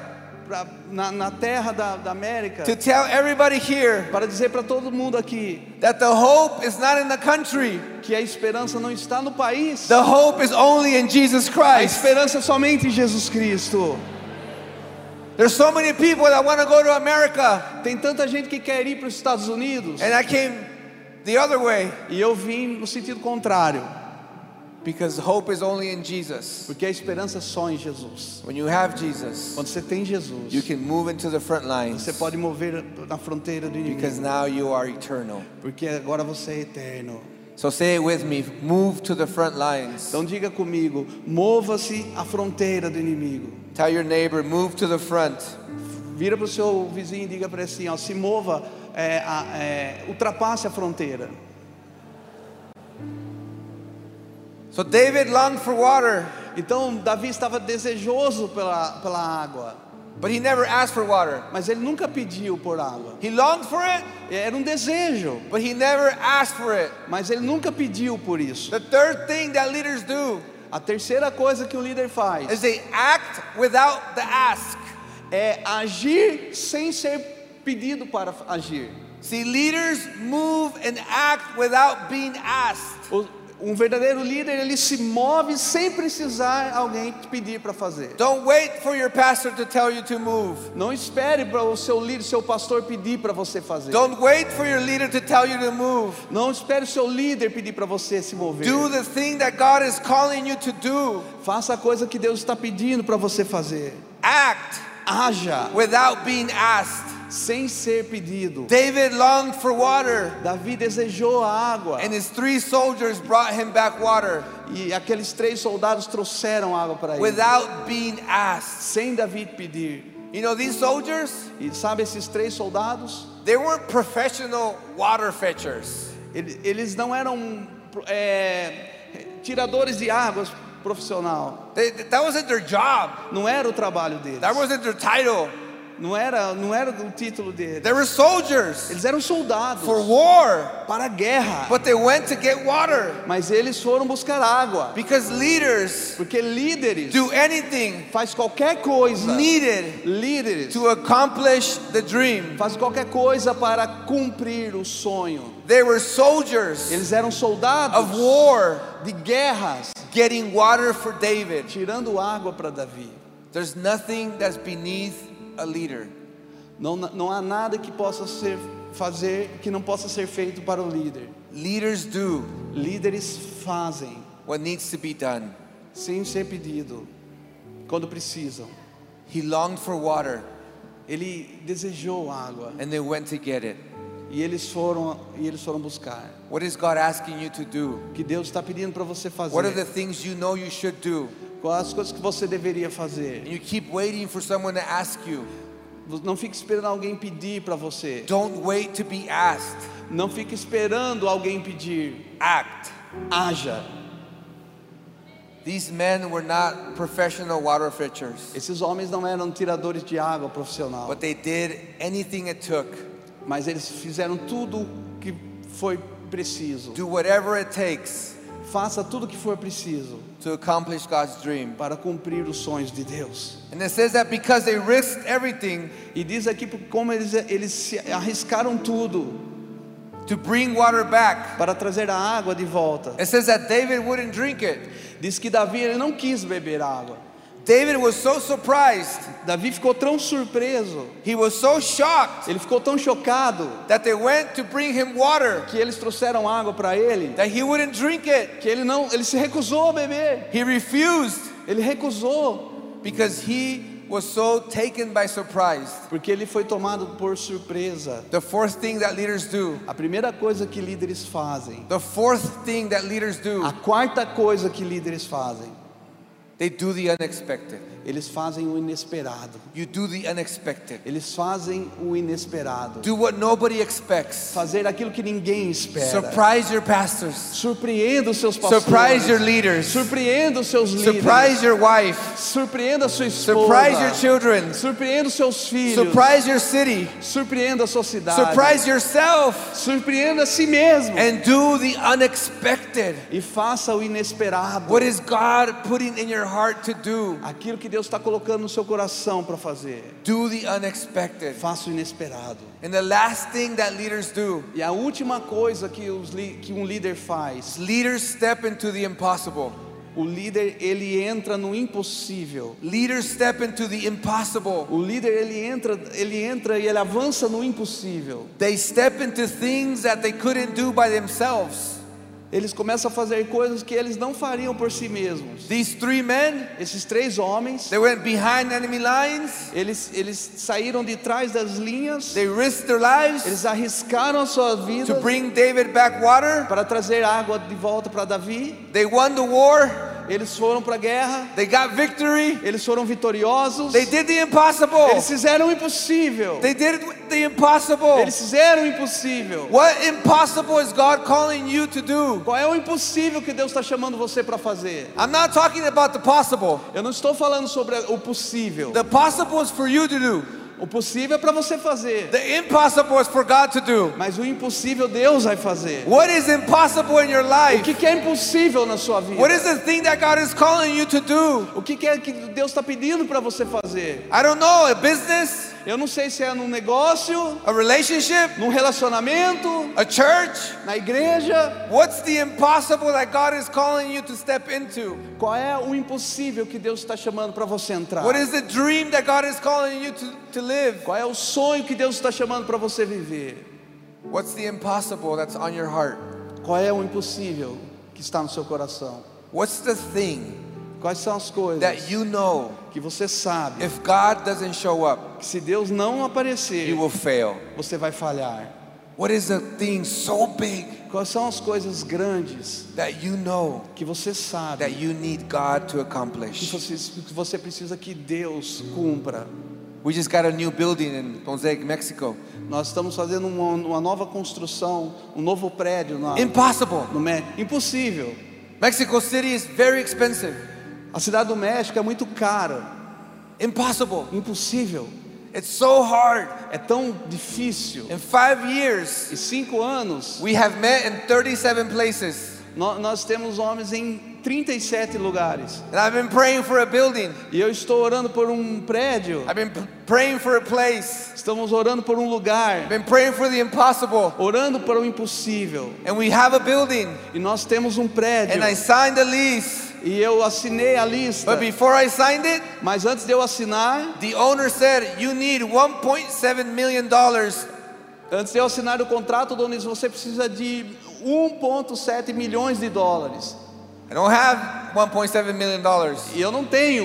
Speaker 2: pra, na, na terra da, da América,
Speaker 1: to tell everybody here
Speaker 2: para dizer para todo mundo aqui
Speaker 1: that the hope is not in the country.
Speaker 2: que a esperança não está no país.
Speaker 1: The hope is only in Jesus
Speaker 2: A
Speaker 1: Christ.
Speaker 2: esperança é somente em Jesus Cristo.
Speaker 1: There's so many people that want to go to America,
Speaker 2: Tem tanta gente que quer ir para os Estados Unidos
Speaker 1: and I came the other way
Speaker 2: e eu vim no sentido contrário,
Speaker 1: because hope is only in Jesus.
Speaker 2: porque a esperança é só em Jesus.
Speaker 1: When you have Jesus,
Speaker 2: Quando você tem Jesus,
Speaker 1: you can move into the front lines
Speaker 2: você pode mover na fronteira do
Speaker 1: because
Speaker 2: inimigo,
Speaker 1: now you are eternal.
Speaker 2: porque agora você é eterno.
Speaker 1: So say it with me move to the front lines.
Speaker 2: Então diga comigo, mova-se à fronteira do inimigo.
Speaker 1: Tell your neighbor, move to the front.
Speaker 2: Vira para o seu vizinho e diga para ele assim, ó, se mova, é, a- é, ultrapasse a fronteira.
Speaker 1: So David longed for water,
Speaker 2: Então Davi estava desejoso pela, pela água,
Speaker 1: but he never asked for water.
Speaker 2: mas ele nunca pediu por água.
Speaker 1: He longed for it,
Speaker 2: Era um desejo,
Speaker 1: but he never asked for it.
Speaker 2: mas ele nunca pediu por isso.
Speaker 1: The third thing that leaders do
Speaker 2: A terceira coisa que o líder faz
Speaker 1: is they act without the ask.
Speaker 2: é agir sem ser pedido para agir.
Speaker 1: See, leaders move and act without being asked.
Speaker 2: Um verdadeiro líder, ele se move sem precisar alguém te pedir para fazer.
Speaker 1: Don't wait for your pastor to tell you to move.
Speaker 2: Não espere para o seu líder, seu pastor pedir para você fazer.
Speaker 1: Don't wait for your leader to tell you to move.
Speaker 2: Não espere o seu líder pedir para você se mover.
Speaker 1: Do the thing that God is calling you to do.
Speaker 2: Faça a coisa que Deus está pedindo para você fazer.
Speaker 1: Act
Speaker 2: Haja
Speaker 1: without being asked.
Speaker 2: Sem ser pedido.
Speaker 1: David longed for water,
Speaker 2: Davi desejou a água
Speaker 1: and his three soldiers brought him back water
Speaker 2: e aqueles três soldados trouxeram água para ele,
Speaker 1: without being asked.
Speaker 2: sem Davi pedir.
Speaker 1: You know, these soldiers,
Speaker 2: E sabe esses três soldados?
Speaker 1: they weren't professional water fetchers.
Speaker 2: Ele- Eles não eram é, tiradores de águas profissional.
Speaker 1: They, that wasn't their job.
Speaker 2: Não era o trabalho deles.
Speaker 1: That wasn't their title.
Speaker 2: Não era, não era o título deles.
Speaker 1: They were soldiers
Speaker 2: Eles eram soldados
Speaker 1: for war,
Speaker 2: para a guerra.
Speaker 1: but they went to get water
Speaker 2: Mas eles foram buscar água.
Speaker 1: because leaders
Speaker 2: Porque líderes
Speaker 1: do anything
Speaker 2: faz qualquer coisa.
Speaker 1: needed
Speaker 2: Líderes
Speaker 1: to accomplish the dream.
Speaker 2: faz qualquer coisa para cumprir o sonho.
Speaker 1: They were soldiers
Speaker 2: Eles eram soldados
Speaker 1: of war
Speaker 2: de guerras,
Speaker 1: getting water for David.
Speaker 2: tirando água para Davi.
Speaker 1: There's nothing that's beneath a leader.
Speaker 2: Não, não há nada que possa ser fazer que não possa ser feito para o líder.
Speaker 1: Leaders do
Speaker 2: Líderes fazem
Speaker 1: what needs to be done.
Speaker 2: sem ser pedido, quando precisam.
Speaker 1: He longed for water
Speaker 2: Ele desejou água
Speaker 1: and they went to get it.
Speaker 2: E eles foram e eles foram buscar.
Speaker 1: What is God asking you to do?
Speaker 2: Que Deus está pedindo para você fazer?
Speaker 1: What are the things you know you should do?
Speaker 2: Quais as coisas que você deveria
Speaker 1: And
Speaker 2: fazer?
Speaker 1: you keep waiting for someone to ask you.
Speaker 2: Não fique esperando alguém pedir para você.
Speaker 1: Don't wait to be asked.
Speaker 2: Não fique esperando alguém pedir.
Speaker 1: Act.
Speaker 2: Haja.
Speaker 1: These men were not professional water fetchers,
Speaker 2: Esses homens não eram tiradores de água profissional,
Speaker 1: but they did anything it took.
Speaker 2: mas eles fizeram tudo que foi preciso.
Speaker 1: Do whatever it takes
Speaker 2: Faça tudo que for preciso para cumprir os sonhos de Deus.
Speaker 1: And it says that because they risked everything
Speaker 2: E diz aqui como eles, eles se arriscaram tudo
Speaker 1: to bring water back,
Speaker 2: para trazer a água de volta.
Speaker 1: it says that David wouldn't drink it.
Speaker 2: Diz que Davi ele não quis beber água.
Speaker 1: David was so surprised,
Speaker 2: Davi ficou tão surpreso,
Speaker 1: he was so shocked
Speaker 2: ele ficou tão chocado
Speaker 1: that they went to bring him water
Speaker 2: que eles trouxeram água para ele,
Speaker 1: that he wouldn't drink it.
Speaker 2: que ele não, ele se recusou a beber.
Speaker 1: He refused
Speaker 2: Ele recusou
Speaker 1: because he was so taken by surprise.
Speaker 2: porque ele foi tomado por surpresa.
Speaker 1: The fourth thing that leaders do,
Speaker 2: A primeira coisa que líderes fazem,
Speaker 1: the fourth thing that leaders do,
Speaker 2: a quarta coisa que líderes fazem,
Speaker 1: they do the unexpected.
Speaker 2: Eles fazem o inesperado.
Speaker 1: You do the unexpected.
Speaker 2: Eles fazem o inesperado.
Speaker 1: Do what nobody expects.
Speaker 2: Fazer aquilo que ninguém espera.
Speaker 1: Surprise your pastors.
Speaker 2: Surpreenda os seus pastores.
Speaker 1: Surprise your leaders.
Speaker 2: Surpreenda os seus líderes.
Speaker 1: Surprise your wife.
Speaker 2: Surpreenda a sua esposa.
Speaker 1: Surprise your children.
Speaker 2: Surpreenda os seus filhos.
Speaker 1: Surprise your city.
Speaker 2: Surpreenda a sua cidade.
Speaker 1: Surprise yourself.
Speaker 2: Surpreenda a si mesmo.
Speaker 1: And do the unexpected.
Speaker 2: E faça o inesperado.
Speaker 1: What is God putting in your heart to do?
Speaker 2: Aquilo que Deus está colocando no seu coração para fazer.
Speaker 1: Do the unexpected.
Speaker 2: Faça o inesperado.
Speaker 1: And the last thing that leaders do
Speaker 2: E a última coisa que, os que um líder faz,
Speaker 1: leaders step into the impossible.
Speaker 2: o líder ele entra no impossível.
Speaker 1: Leaders step into the impossible.
Speaker 2: O líder ele entra, ele entra e ele avança no impossível.
Speaker 1: They step into things that they couldn't do by themselves.
Speaker 2: Eles começam a fazer coisas que eles não fariam por si mesmos.
Speaker 1: These three men,
Speaker 2: Esses três homens,
Speaker 1: they went behind enemy lines.
Speaker 2: eles, eles saíram de trás das linhas,
Speaker 1: They risked their lives
Speaker 2: eles arriscaram a sua vida
Speaker 1: to bring David back water.
Speaker 2: para trazer água de volta para Davi.
Speaker 1: They won the war.
Speaker 2: Eles foram para a guerra,
Speaker 1: They got victory.
Speaker 2: eles foram vitoriosos.
Speaker 1: They did the impossible.
Speaker 2: Eles fizeram o impossível.
Speaker 1: They did the impossible.
Speaker 2: Eles fizeram o impossível.
Speaker 1: What impossible is God calling you to do?
Speaker 2: Qual é o impossível que Deus está chamando você para fazer?
Speaker 1: I'm not talking about the possible.
Speaker 2: Eu não estou falando sobre o possível.
Speaker 1: The possible is for you to do.
Speaker 2: O possível é para você fazer,
Speaker 1: The impossible is for God to do.
Speaker 2: mas o impossível Deus vai fazer.
Speaker 1: What is impossible in your
Speaker 2: O
Speaker 1: life?
Speaker 2: que, que é impossível na sua vida?
Speaker 1: What is the thing that God is calling you to do?
Speaker 2: O que, que é que Deus está pedindo para você fazer?
Speaker 1: I don't know, a business,
Speaker 2: Eu não sei se é num negócio,
Speaker 1: a relationship,
Speaker 2: num relacionamento,
Speaker 1: a church.
Speaker 2: na igreja.
Speaker 1: What's the impossible that God is calling you to step into?
Speaker 2: Qual é o impossível que Deus está chamando para você entrar?
Speaker 1: What is the dream that God is calling you to, to live?
Speaker 2: Qual é o sonho que Deus está chamando para você viver?
Speaker 1: What's the impossible that's on your heart?
Speaker 2: Qual é o impossível que está no seu coração?
Speaker 1: What's the thing
Speaker 2: Quais são as coisas
Speaker 1: that you know
Speaker 2: que você sabe
Speaker 1: if God doesn't show up,
Speaker 2: que se Deus não aparecer,
Speaker 1: you will fail?
Speaker 2: você vai falhar?
Speaker 1: What is the thing so big
Speaker 2: Quais são as coisas grandes
Speaker 1: that you know
Speaker 2: que você sabe
Speaker 1: that you need God to
Speaker 2: que
Speaker 1: accomplish?
Speaker 2: você, que você precisa que Deus cumpra?
Speaker 1: We just got a new building in Mosaic, Mexico.
Speaker 2: Nós estamos fazendo uma, uma nova construção, um novo prédio na,
Speaker 1: Impossible.
Speaker 2: no México. Impossível.
Speaker 1: Mexico City is very expensive.
Speaker 2: A cidade do México é muito cara.
Speaker 1: Impossible.
Speaker 2: Impossível.
Speaker 1: It's so hard.
Speaker 2: É tão difícil.
Speaker 1: In five years,
Speaker 2: Em cinco anos,
Speaker 1: we have met in 37 places.
Speaker 2: nó- nós temos homens em 37 lugares.
Speaker 1: And I've been praying for a building.
Speaker 2: E eu estou orando por um prédio.
Speaker 1: I've been praying for a place.
Speaker 2: Estamos orando por um lugar.
Speaker 1: I've been praying for the impossible.
Speaker 2: Orando para o impossível.
Speaker 1: And we have a building.
Speaker 2: E nós temos um prédio.
Speaker 1: And I signed a lease.
Speaker 2: E eu assinei a lista.
Speaker 1: But before I signed it,
Speaker 2: Mas antes de eu assinar,
Speaker 1: the owner said, You need $1.7 million.
Speaker 2: antes de eu assinar o contrato, Dona Inês, você precisa de 1,7 milhões de dólares.
Speaker 1: I don't have $1.7 million.
Speaker 2: E eu não tenho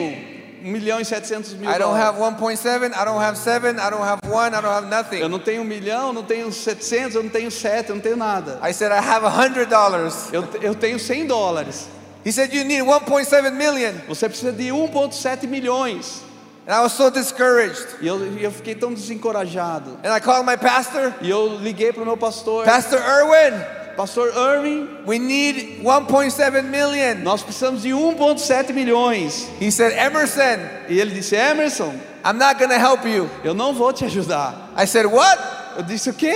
Speaker 2: 1 milhão e 700 mil
Speaker 1: I don't have 1.7, I don't have 7, I don't have 1, I don't have
Speaker 2: Eu
Speaker 1: nothing.
Speaker 2: não tenho um milhão, não tenho 700, eu não tenho 7, eu não tenho nada.
Speaker 1: I said, I have $100.
Speaker 2: Eu, eu tenho 100 dólares.
Speaker 1: He said, You need 1.7 million.
Speaker 2: Você precisa de 1,7 milhões.
Speaker 1: And I was so discouraged.
Speaker 2: E eu, eu fiquei tão desencorajado.
Speaker 1: And I called my pastor,
Speaker 2: E eu liguei para o meu pastor,
Speaker 1: Pastor Irwin,
Speaker 2: Pastor Irving,
Speaker 1: we need 1.7 million.
Speaker 2: nós precisamos de 1,7 milhões.
Speaker 1: He said, Emerson,
Speaker 2: E ele disse: Emerson,
Speaker 1: I'm not going to help you.
Speaker 2: eu não vou te ajudar.
Speaker 1: I said, What?
Speaker 2: Eu disse: O quê?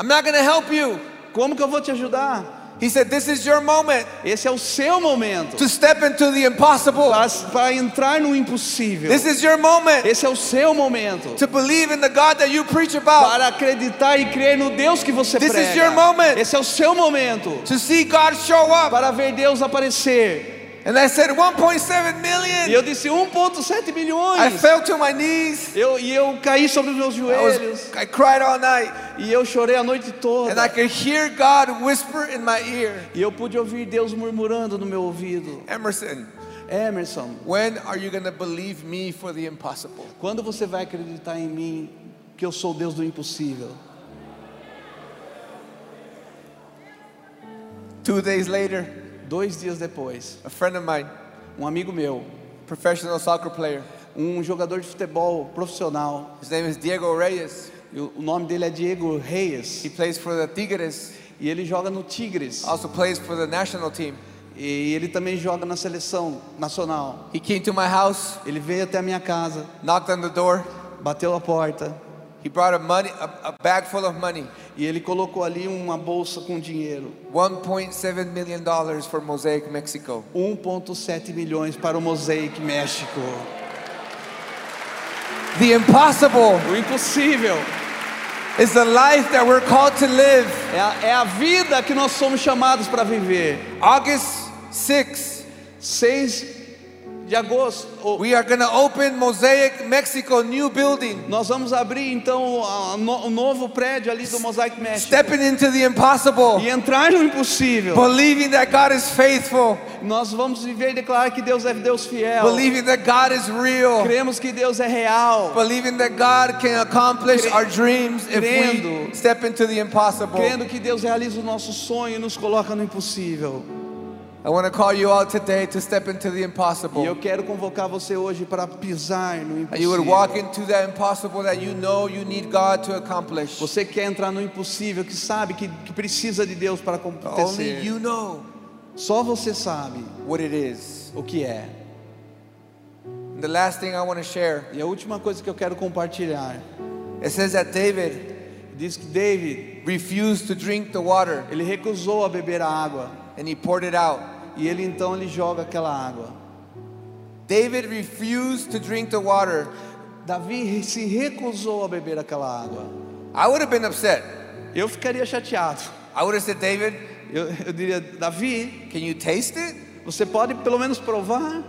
Speaker 1: I'm not going to help you.
Speaker 2: Como que eu vou te ajudar?
Speaker 1: He said, This is your moment
Speaker 2: Esse é o seu momento
Speaker 1: to step into the impossible.
Speaker 2: para, entrar no impossível.
Speaker 1: This is your moment
Speaker 2: Esse é o seu momento
Speaker 1: to believe in the God that you preach about,
Speaker 2: para acreditar e crer no Deus que você
Speaker 1: This is
Speaker 2: prega.
Speaker 1: your moment.
Speaker 2: Esse é o seu momento
Speaker 1: to see God show up.
Speaker 2: para ver Deus aparecer.
Speaker 1: And I said, 1.7
Speaker 2: E
Speaker 1: million.
Speaker 2: eu disse 1,7
Speaker 1: I
Speaker 2: milhões.
Speaker 1: fell to my knees.
Speaker 2: Eu, e eu caí sobre os meus
Speaker 1: I,
Speaker 2: joelhos.
Speaker 1: was, I cried all night.
Speaker 2: E eu chorei a noite
Speaker 1: And I
Speaker 2: toda.
Speaker 1: could hear God whisper in my ear,
Speaker 2: E eu pude ouvir Deus murmurando no meu ouvido.
Speaker 1: Emerson,
Speaker 2: Emerson,
Speaker 1: when are you going to believe me for the impossible?
Speaker 2: quando você vai acreditar em mim que eu sou Deus do impossível?
Speaker 1: Two days later,
Speaker 2: Dois dias depois,
Speaker 1: a friend of mine,
Speaker 2: um amigo meu,
Speaker 1: professional soccer player,
Speaker 2: um jogador de futebol profissional,
Speaker 1: his name is Diego Reyes.
Speaker 2: o o nome dele é Diego Reyes,
Speaker 1: He plays for the Tigres,
Speaker 2: e ele joga no Tigres,
Speaker 1: also plays for the national team.
Speaker 2: e ele também joga na seleção nacional.
Speaker 1: He came to my house,
Speaker 2: Ele veio até a minha casa,
Speaker 1: knocked on the door.
Speaker 2: bateu a porta,
Speaker 1: He brought a money, a, a bag full of money,
Speaker 2: e ele colocou ali uma bolsa com dinheiro.
Speaker 1: 1.7 million dollars for Mosaic Mexico.
Speaker 2: 1,7 milhões para o Mosaic México.
Speaker 1: The impossible
Speaker 2: O impossível
Speaker 1: is the life that we're called to live.
Speaker 2: é a, é a vida que nós somos chamados para viver.
Speaker 1: August 6,
Speaker 2: 6 de agosto,
Speaker 1: we are going to open Mosaic Mexico new building.
Speaker 2: nós vamos abrir então o no- o novo prédio ali do Mosaic México
Speaker 1: Stepping into the impossible,
Speaker 2: e entrar no impossível.
Speaker 1: believing that God is faithful,
Speaker 2: Nós vamos viver e declarar que Deus é Deus fiel.
Speaker 1: believing that God is real,
Speaker 2: Cremos que Deus é real.
Speaker 1: believing that God can accomplish
Speaker 2: Cre-
Speaker 1: our dreams if
Speaker 2: crendo.
Speaker 1: we step into the impossible.
Speaker 2: Crendo que Deus realiza o nosso sonho e nos coloca no impossível.
Speaker 1: I want to call you out today to step into the
Speaker 2: E eu
Speaker 1: impossible.
Speaker 2: quero convocar você hoje para pisar no
Speaker 1: And you would walk
Speaker 2: impossível.
Speaker 1: into that impossible that you know you need God to accomplish.
Speaker 2: Você quer entrar no impossível, que sabe que, que precisa de Deus para
Speaker 1: Only
Speaker 2: acontecer.
Speaker 1: you know
Speaker 2: Só você sabe
Speaker 1: what it is.
Speaker 2: o que é.
Speaker 1: And the last thing I want to share
Speaker 2: E a última coisa que eu quero compartilhar
Speaker 1: it says that David
Speaker 2: diz que David
Speaker 1: refused to drink the water
Speaker 2: ele recusou a beber a água
Speaker 1: and he poured it out.
Speaker 2: E ele então ele joga aquela água.
Speaker 1: David refused to drink the water.
Speaker 2: Davi se recusou a beber aquela água.
Speaker 1: I would have been upset.
Speaker 2: Eu ficaria chateado.
Speaker 1: I would have said, David,
Speaker 2: Eu, eu diria, Davi,
Speaker 1: can you taste it?
Speaker 2: você pode pelo menos provar?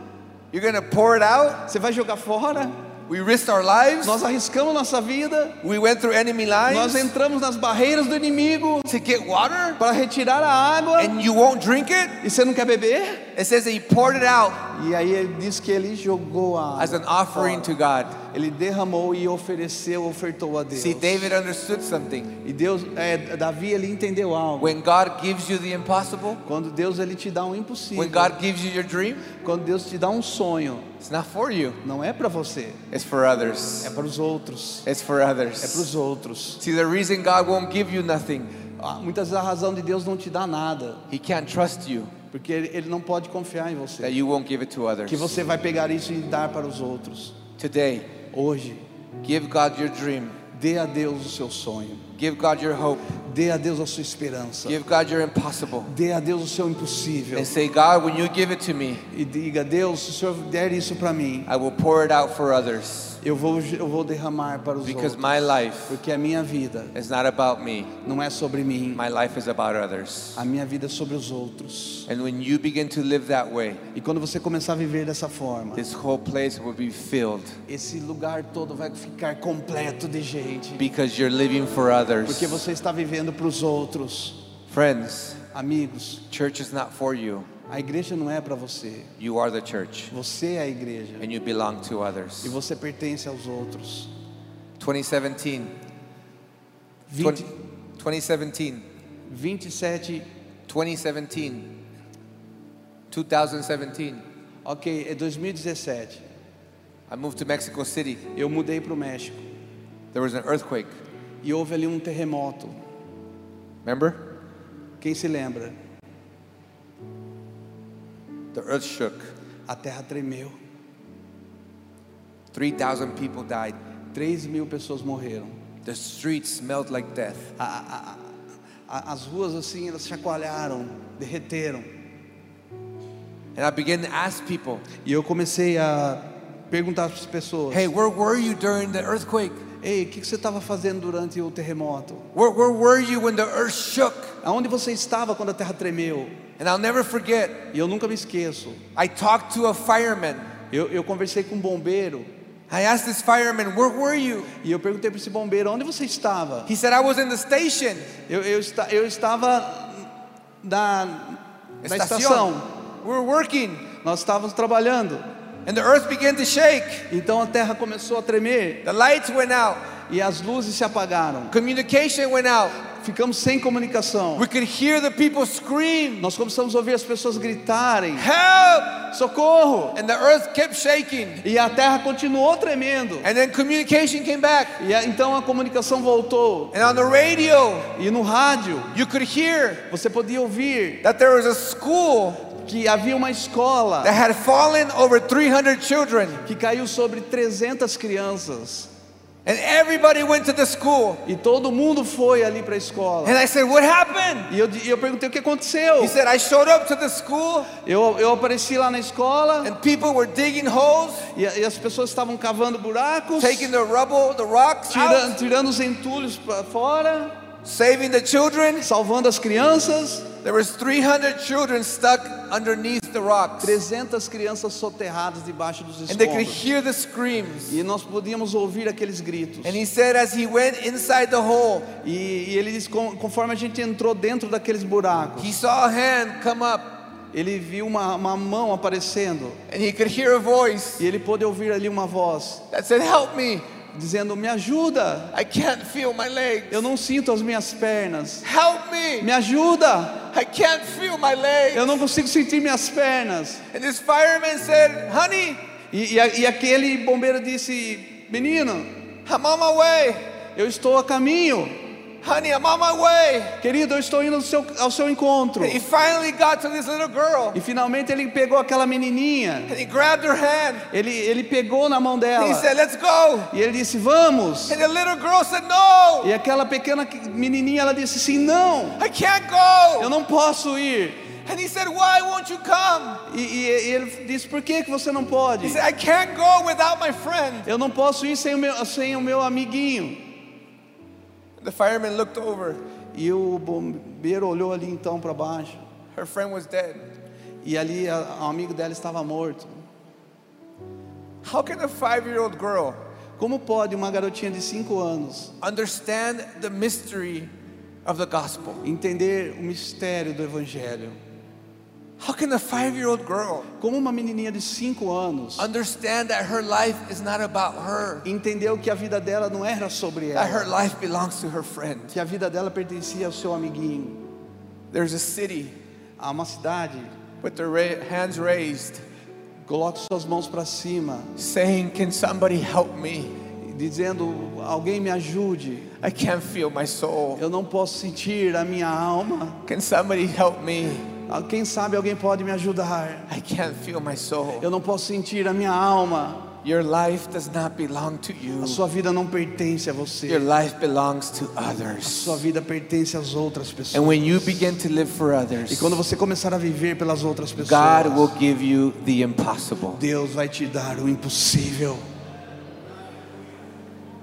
Speaker 1: You're to pour it out?
Speaker 2: Você vai jogar fora?
Speaker 1: We risked our lives.
Speaker 2: Nós arriscamos nossa vida.
Speaker 1: We went through enemy
Speaker 2: Nós
Speaker 1: lines
Speaker 2: entramos nas barreiras do inimigo
Speaker 1: to get water
Speaker 2: para retirar a água
Speaker 1: and you won't drink it?
Speaker 2: e você não quer beber?
Speaker 1: It says that he poured it out
Speaker 2: E aí ele diz que ele jogou a
Speaker 1: as
Speaker 2: água.
Speaker 1: an offering to God.
Speaker 2: Ele derramou e ofereceu, ofertou a Deus.
Speaker 1: See, David understood something.
Speaker 2: E Deus, é, Davi, ele entendeu algo.
Speaker 1: When God gives you the impossible,
Speaker 2: Quando Deus ele te dá um
Speaker 1: when
Speaker 2: impossível,
Speaker 1: God gives you your dream,
Speaker 2: quando Deus te dá um sonho,
Speaker 1: it's not for you,
Speaker 2: não é para você,
Speaker 1: it's for others.
Speaker 2: é para os outros.
Speaker 1: It's for
Speaker 2: É para
Speaker 1: others.
Speaker 2: os outros.
Speaker 1: See, the reason God won't give you nothing,
Speaker 2: Ah, Muitas vezes a razão de Deus não te dá nada,
Speaker 1: He can't trust you
Speaker 2: porque ele, ele não pode confiar em
Speaker 1: that
Speaker 2: você,
Speaker 1: you won't give it to others.
Speaker 2: que você vai pegar isso e dar para os outros.
Speaker 1: Today,
Speaker 2: Hoje,
Speaker 1: give God your dream,
Speaker 2: dê a Deus o seu sonho,
Speaker 1: give God your hope,
Speaker 2: dê a Deus a sua esperança,
Speaker 1: give God your impossible,
Speaker 2: dê a Deus o seu impossível.
Speaker 1: And say, God, when you give it to me,
Speaker 2: e diga: Deus, se o Senhor der isso para mim,
Speaker 1: I will pour it out for others.
Speaker 2: eu vou, eu vou derramar para os
Speaker 1: because
Speaker 2: outros,
Speaker 1: my life
Speaker 2: porque a minha vida
Speaker 1: is not about me,
Speaker 2: não é sobre mim,
Speaker 1: my life is about others.
Speaker 2: a minha vida é sobre os outros.
Speaker 1: And when you begin to live that way,
Speaker 2: E quando você começar a viver dessa forma,
Speaker 1: this whole place will be filled
Speaker 2: esse lugar todo vai ficar completo de gente,
Speaker 1: because you're living for others.
Speaker 2: Porque você está vivendo para os outros.
Speaker 1: Friends,
Speaker 2: Amigos,
Speaker 1: church is not for you,
Speaker 2: A igreja não é para você.
Speaker 1: You are the church,
Speaker 2: Você é a igreja.
Speaker 1: and you belong to others.
Speaker 2: E você pertence aos outros.
Speaker 1: 2017.
Speaker 2: 20,
Speaker 1: 2017.
Speaker 2: 27.
Speaker 1: 2017. 2017.
Speaker 2: Ok, é 2017.
Speaker 1: I moved to Mexico City.
Speaker 2: Eu mudei para o México.
Speaker 1: There was an earthquake.
Speaker 2: E houve ali um terremoto.
Speaker 1: Remember?
Speaker 2: Quem se lembra?
Speaker 1: The earth shook.
Speaker 2: A terra tremeu.
Speaker 1: 3,000 people died.
Speaker 2: 3 mil pessoas morreram.
Speaker 1: The streets smelled like death.
Speaker 2: A- a- a- as ruas assim, elas chacoalharam, derreteram.
Speaker 1: And I began to ask people,
Speaker 2: E eu comecei a perguntar para as pessoas:
Speaker 1: hey, where were you during the earthquake?
Speaker 2: Ei, o que que você estava fazendo durante o terremoto?
Speaker 1: Where, where were you when the earth shook?
Speaker 2: Aonde você estava quando a terra tremeu?
Speaker 1: And I'll never forget,
Speaker 2: E eu nunca me esqueço.
Speaker 1: I talked to a fireman.
Speaker 2: Eu, eu conversei com um bombeiro
Speaker 1: I asked this fireman, where were you?
Speaker 2: e eu perguntei para esse bombeiro: onde você estava?
Speaker 1: He said, I was in the station.
Speaker 2: Eu, eu, esta, eu estava na, na estação.
Speaker 1: We were working.
Speaker 2: Nós estávamos trabalhando.
Speaker 1: And the earth began to shake.
Speaker 2: Então a terra começou a tremer
Speaker 1: The lights went out.
Speaker 2: e as luzes se apagaram.
Speaker 1: Communication went out.
Speaker 2: Ficamos sem comunicação.
Speaker 1: We could hear the people scream,
Speaker 2: Nós começamos a ouvir as pessoas gritarem:
Speaker 1: help!
Speaker 2: socorro!
Speaker 1: And the earth kept shaking.
Speaker 2: E a terra continuou tremendo.
Speaker 1: And then communication came back.
Speaker 2: E a- então a comunicação voltou.
Speaker 1: And on the radio,
Speaker 2: E no rádio
Speaker 1: you could hear
Speaker 2: você podia ouvir
Speaker 1: that there was a school
Speaker 2: que havia uma escola
Speaker 1: that had fallen over 300 children.
Speaker 2: que caiu sobre 300 crianças.
Speaker 1: And everybody went to the school.
Speaker 2: E todo mundo foi ali para a escola.
Speaker 1: And I said, What happened?
Speaker 2: E eu, eu perguntei o que aconteceu.
Speaker 1: He said, I showed up to the school
Speaker 2: Eu, eu apareci lá na escola
Speaker 1: and people were digging holes,
Speaker 2: e, e as pessoas estavam cavando buracos,
Speaker 1: taking the rubble, the rocks
Speaker 2: tirando,
Speaker 1: out,
Speaker 2: tirando os entulhos para fora,
Speaker 1: saving the children.
Speaker 2: salvando as crianças.
Speaker 1: There was 300 children stuck underneath the rocks.
Speaker 2: 300 crianças soterradas debaixo dos
Speaker 1: And they could
Speaker 2: escombros.
Speaker 1: hear the screams.
Speaker 2: E nós podíamos ouvir aqueles gritos.
Speaker 1: And he said, as he went inside the hole,
Speaker 2: E, e ele diz, conforme a gente entrou dentro daqueles buracos,
Speaker 1: he saw a hand come up
Speaker 2: ele viu uma, uma mão aparecendo.
Speaker 1: and he could hear a voice
Speaker 2: E ele pôde ouvir ali uma voz
Speaker 1: that said, Help me.
Speaker 2: Dizendo: Me ajuda,
Speaker 1: I can't feel my legs.
Speaker 2: eu não sinto as minhas pernas.
Speaker 1: Help me.
Speaker 2: Me ajuda,
Speaker 1: I can't feel my legs.
Speaker 2: eu não consigo sentir minhas pernas.
Speaker 1: And this fireman said, Honey,
Speaker 2: E, e, e aquele bombeiro disse: Menino,
Speaker 1: I'm on my way.
Speaker 2: eu estou a caminho.
Speaker 1: Honey, I'm on my way.
Speaker 2: Querido, eu estou indo ao seu, ao seu encontro.
Speaker 1: And he finally got to this little girl.
Speaker 2: E finalmente ele pegou aquela menininha.
Speaker 1: And he grabbed her hand.
Speaker 2: Ele, ele pegou na mão
Speaker 1: And he
Speaker 2: dela.
Speaker 1: said, Let's go.
Speaker 2: E ele disse: Vamos.
Speaker 1: And the little girl said, No,
Speaker 2: E aquela pequena menininha ela disse assim: Não,
Speaker 1: I can't go.
Speaker 2: eu não posso ir.
Speaker 1: And he said, Why won't you come?
Speaker 2: E, e- e ele disse: Por que, que você não pode?
Speaker 1: He said, I can't go without my friend.
Speaker 2: Eu não posso ir sem o meu, sem o meu amiguinho.
Speaker 1: The fireman looked over.
Speaker 2: E o bombeiro olhou ali então para baixo.
Speaker 1: Her friend was dead.
Speaker 2: E ali o amigo dela estava morto.
Speaker 1: How can a five year old girl
Speaker 2: Como pode uma garotinha de 5 anos
Speaker 1: understand the mystery of the gospel?
Speaker 2: entender o mistério do Evangelho?
Speaker 1: How can a five year old girl
Speaker 2: Como uma menininha de 5 anos
Speaker 1: understand that her life is not about her,
Speaker 2: entendeu que a vida dela não era sobre
Speaker 1: that her
Speaker 2: ela,
Speaker 1: life belongs to her friend?
Speaker 2: que a vida dela pertencia ao seu amiguinho.
Speaker 1: There's a city
Speaker 2: Há uma cidade,
Speaker 1: with their ra- hands raised
Speaker 2: coloque suas mãos para cima,
Speaker 1: saying, Can somebody help me?
Speaker 2: dizendo: Alguém me ajude.
Speaker 1: I can't feel my soul.
Speaker 2: Eu não posso sentir a minha alma.
Speaker 1: Can somebody help me?
Speaker 2: Quem sabe alguém pode me ajudar.
Speaker 1: I can't feel my soul.
Speaker 2: Eu não posso sentir a minha alma.
Speaker 1: Your life does not belong to you.
Speaker 2: A sua vida não pertence a você.
Speaker 1: Your life belongs to
Speaker 2: A
Speaker 1: others.
Speaker 2: sua vida pertence às outras
Speaker 1: And
Speaker 2: pessoas.
Speaker 1: when you begin to live for
Speaker 2: E
Speaker 1: others,
Speaker 2: quando você começar a viver pelas outras pessoas,
Speaker 1: God will give you the impossible.
Speaker 2: Deus vai te dar o impossível.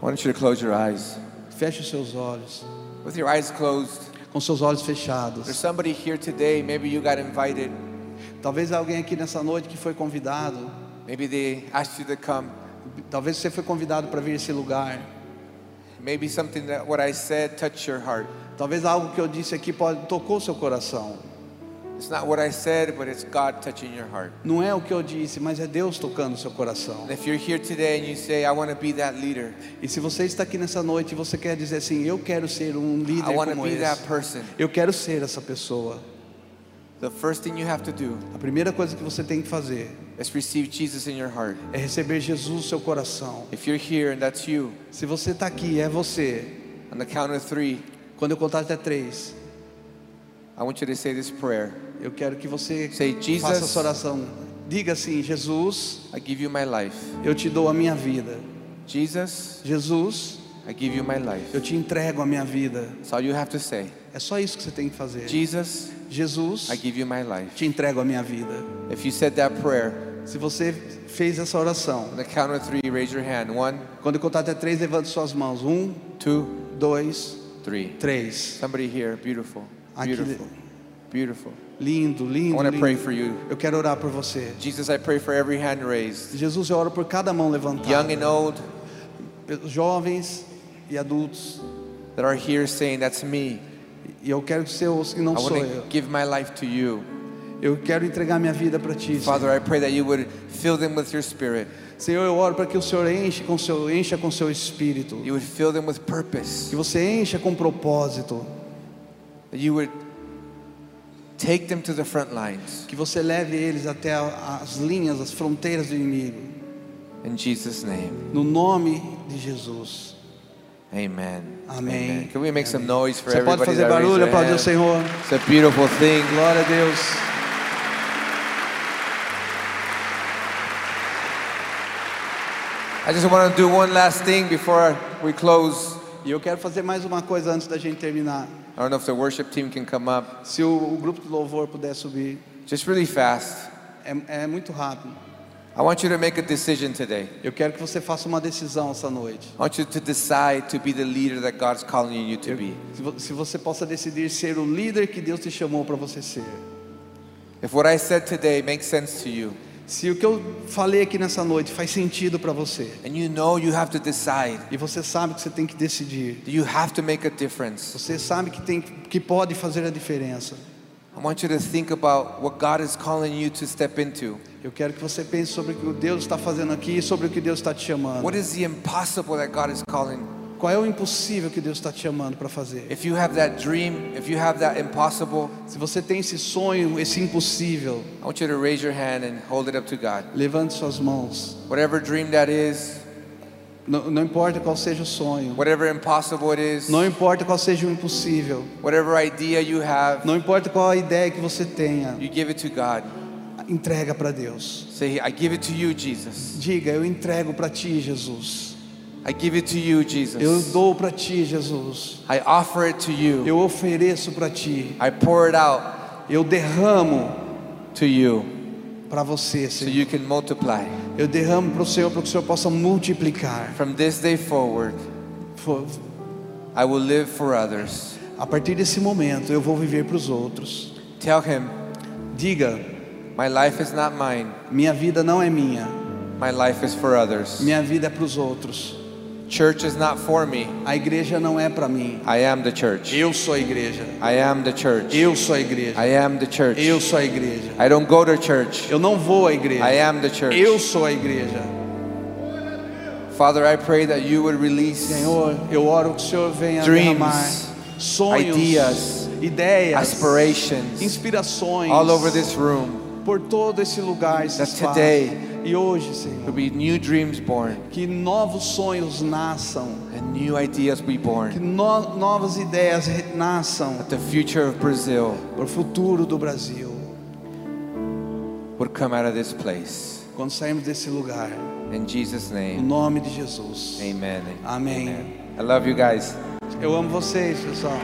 Speaker 1: I want you to close your eyes.
Speaker 2: Feche os seus olhos,
Speaker 1: With your eyes closed,
Speaker 2: com seus olhos fechados.
Speaker 1: today, maybe you got invited,
Speaker 2: Talvez alguém aqui nessa noite que foi convidado,
Speaker 1: maybe they asked you to come.
Speaker 2: talvez você foi convidado para vir a esse lugar.
Speaker 1: Maybe something that what I said touched your heart.
Speaker 2: Talvez algo que eu disse aqui pode, tocou seu coração.
Speaker 1: It's not what I said, but it's God touching your heart.
Speaker 2: Não é o que eu disse, mas é Deus tocando seu coração.
Speaker 1: If you're here today and you say, I want to be that leader,
Speaker 2: E se você está aqui nessa noite e você quer dizer assim, eu quero ser um líder
Speaker 1: I want to
Speaker 2: como
Speaker 1: be that
Speaker 2: esse.
Speaker 1: person,
Speaker 2: Eu quero ser essa pessoa.
Speaker 1: the first thing you have to do
Speaker 2: A primeira coisa que você tem que fazer
Speaker 1: is receive Jesus in your heart.
Speaker 2: é receber Jesus no seu coração.
Speaker 1: If you're here and that's you,
Speaker 2: Se você está aqui, é você.
Speaker 1: on the count of three,
Speaker 2: Quando eu contar até três,
Speaker 1: I want you to say this prayer.
Speaker 2: eu quero que você
Speaker 1: Say, Jesus-
Speaker 2: faça essa oração. Diga assim: Jesus,
Speaker 1: I give you my life.
Speaker 2: eu te dou a minha vida.
Speaker 1: Jesus,
Speaker 2: Jesus,
Speaker 1: I give you my life.
Speaker 2: eu te entrego a minha vida.
Speaker 1: All you have to say.
Speaker 2: É só isso que você tem que fazer.
Speaker 1: Jesus,
Speaker 2: Jesus,
Speaker 1: I give you my life.
Speaker 2: te entrego a minha vida.
Speaker 1: If you said that prayer,
Speaker 2: Se você fez essa oração,
Speaker 1: on the count of three, raise your hand. One,
Speaker 2: quando eu contar até três, levante suas mãos. Um,
Speaker 1: two,
Speaker 2: dois,
Speaker 1: three.
Speaker 2: três.
Speaker 1: Somebody here, beautiful, Beautiful, beautiful.
Speaker 2: Lindo,
Speaker 1: I
Speaker 2: lindo,
Speaker 1: want to pray
Speaker 2: lindo.
Speaker 1: for you.
Speaker 2: Eu quero orar por você.
Speaker 1: Jesus, I pray for every hand raised,
Speaker 2: Jesus, eu oro por cada mão
Speaker 1: young
Speaker 2: levantada.
Speaker 1: and old,
Speaker 2: Jovens e adultos.
Speaker 1: that are here saying, That's me.
Speaker 2: E eu quero que seus que
Speaker 1: I
Speaker 2: não
Speaker 1: want
Speaker 2: sou eu.
Speaker 1: give my life to you.
Speaker 2: Eu quero entregar minha vida para ti. Senhor.
Speaker 1: Father, I pray that you would fill them with your spirit.
Speaker 2: Senhor, eu oro para que o Senhor enche com seu, encha com seu espírito.
Speaker 1: You would fill them with purpose.
Speaker 2: Que você encha com propósito.
Speaker 1: You would take them to the front lines.
Speaker 2: Que você leve eles até as linhas, as fronteiras do inimigo.
Speaker 1: In Jesus' name.
Speaker 2: No nome de Jesus.
Speaker 1: Amen.
Speaker 2: Amém.
Speaker 1: Can we make some noise for
Speaker 2: Você pode
Speaker 1: everybody
Speaker 2: fazer
Speaker 1: that raised
Speaker 2: barulho, aplaudir o? Senhor.
Speaker 1: It's a beautiful thing.
Speaker 2: Glória a Deus.
Speaker 1: I just want to do one last thing before we close.
Speaker 2: E eu quero fazer mais uma coisa antes da gente terminar.
Speaker 1: I don't know if the worship team can come up.
Speaker 2: Se o, o grupo de louvor puder subir,
Speaker 1: Just really fast.
Speaker 2: é, é muito rápido.
Speaker 1: I want you to make a decision today.
Speaker 2: Eu quero que você faça uma decisão essa noite.
Speaker 1: I want you to decide to be the leader that God's calling you to
Speaker 2: Eu-
Speaker 1: be.
Speaker 2: se, vo- se você possa decidir ser o líder que Deus te chamou para você ser.
Speaker 1: If what I said today makes sense to you,
Speaker 2: Se o que eu falei aqui nessa noite faz sentido para você,
Speaker 1: and you know you have to decide,
Speaker 2: e você sabe que você tem que decidir,
Speaker 1: that you have to make a difference.
Speaker 2: você sabe que tem que pode fazer a diferença.
Speaker 1: I want you to think about what God is calling you to step into.
Speaker 2: Eu quero que você pense sobre o que Deus está fazendo aqui e sobre o que Deus está te chamando.
Speaker 1: What is the impossible that God is calling?
Speaker 2: Qual é o impossível que Deus está te chamando para fazer?
Speaker 1: If you have that dream, if you have that impossible,
Speaker 2: Se você tem esse sonho, esse impossível,
Speaker 1: I want you to raise your hand and hold it up to God.
Speaker 2: levante suas mãos.
Speaker 1: Whatever dream that is,
Speaker 2: Não, não importa qual seja o sonho,
Speaker 1: whatever impossible it is,
Speaker 2: não importa qual seja o impossível,
Speaker 1: whatever idea you have,
Speaker 2: não importa qual a ideia que você tenha,
Speaker 1: you give it to God.
Speaker 2: entrega para Deus.
Speaker 1: Say, I give it to you, Jesus.
Speaker 2: Diga, eu entrego para ti, Jesus.
Speaker 1: I give it to you,
Speaker 2: Eu
Speaker 1: Jesus.
Speaker 2: dou para ti, Jesus.
Speaker 1: I offer it to you.
Speaker 2: Eu ofereço para ti.
Speaker 1: I pour it out
Speaker 2: Eu derramo
Speaker 1: to you
Speaker 2: para você,
Speaker 1: so
Speaker 2: Senhor.
Speaker 1: you can multiply.
Speaker 2: Eu derramo para o Senhor para que o Senhor possa multiplicar.
Speaker 1: From this day forward,
Speaker 2: Fo-
Speaker 1: I will live for others.
Speaker 2: A partir desse momento, eu vou viver para os outros.
Speaker 1: Tell him,
Speaker 2: Diga,
Speaker 1: my life is not mine.
Speaker 2: minha vida não é minha.
Speaker 1: My life is for others.
Speaker 2: Minha vida é para os outros.
Speaker 1: Church is not for me.
Speaker 2: A igreja não é para mim.
Speaker 1: I am the church.
Speaker 2: Eu sou a igreja.
Speaker 1: I am the church.
Speaker 2: Eu sou a igreja.
Speaker 1: I am the church.
Speaker 2: Eu sou a igreja.
Speaker 1: I don't go to church.
Speaker 2: Eu não vou à
Speaker 1: I
Speaker 2: igreja.
Speaker 1: am the church.
Speaker 2: Eu sou a igreja.
Speaker 1: Father, I pray that you would release
Speaker 2: Senhor, eu oro que o Senhor venha
Speaker 1: Dreams,
Speaker 2: sonhos,
Speaker 1: ideas,
Speaker 2: ideias,
Speaker 1: aspirations
Speaker 2: inspirações
Speaker 1: all over this room.
Speaker 2: por todo esse lugar, esse
Speaker 1: That
Speaker 2: espaço.
Speaker 1: today
Speaker 2: E hoje, Senhor,
Speaker 1: There'll be new dreams born
Speaker 2: que novos sonhos nasçam,
Speaker 1: and new ideas be
Speaker 2: que
Speaker 1: born.
Speaker 2: no- novas ideias nasçam
Speaker 1: That the future of Brazil
Speaker 2: para o futuro do Brasil.
Speaker 1: come out of this place.
Speaker 2: Quando sairmos desse lugar,
Speaker 1: In Jesus'
Speaker 2: no
Speaker 1: name,
Speaker 2: nome de Jesus.
Speaker 1: amen.
Speaker 2: Amém.
Speaker 1: I love you guys.
Speaker 2: Eu amo vocês, pessoal.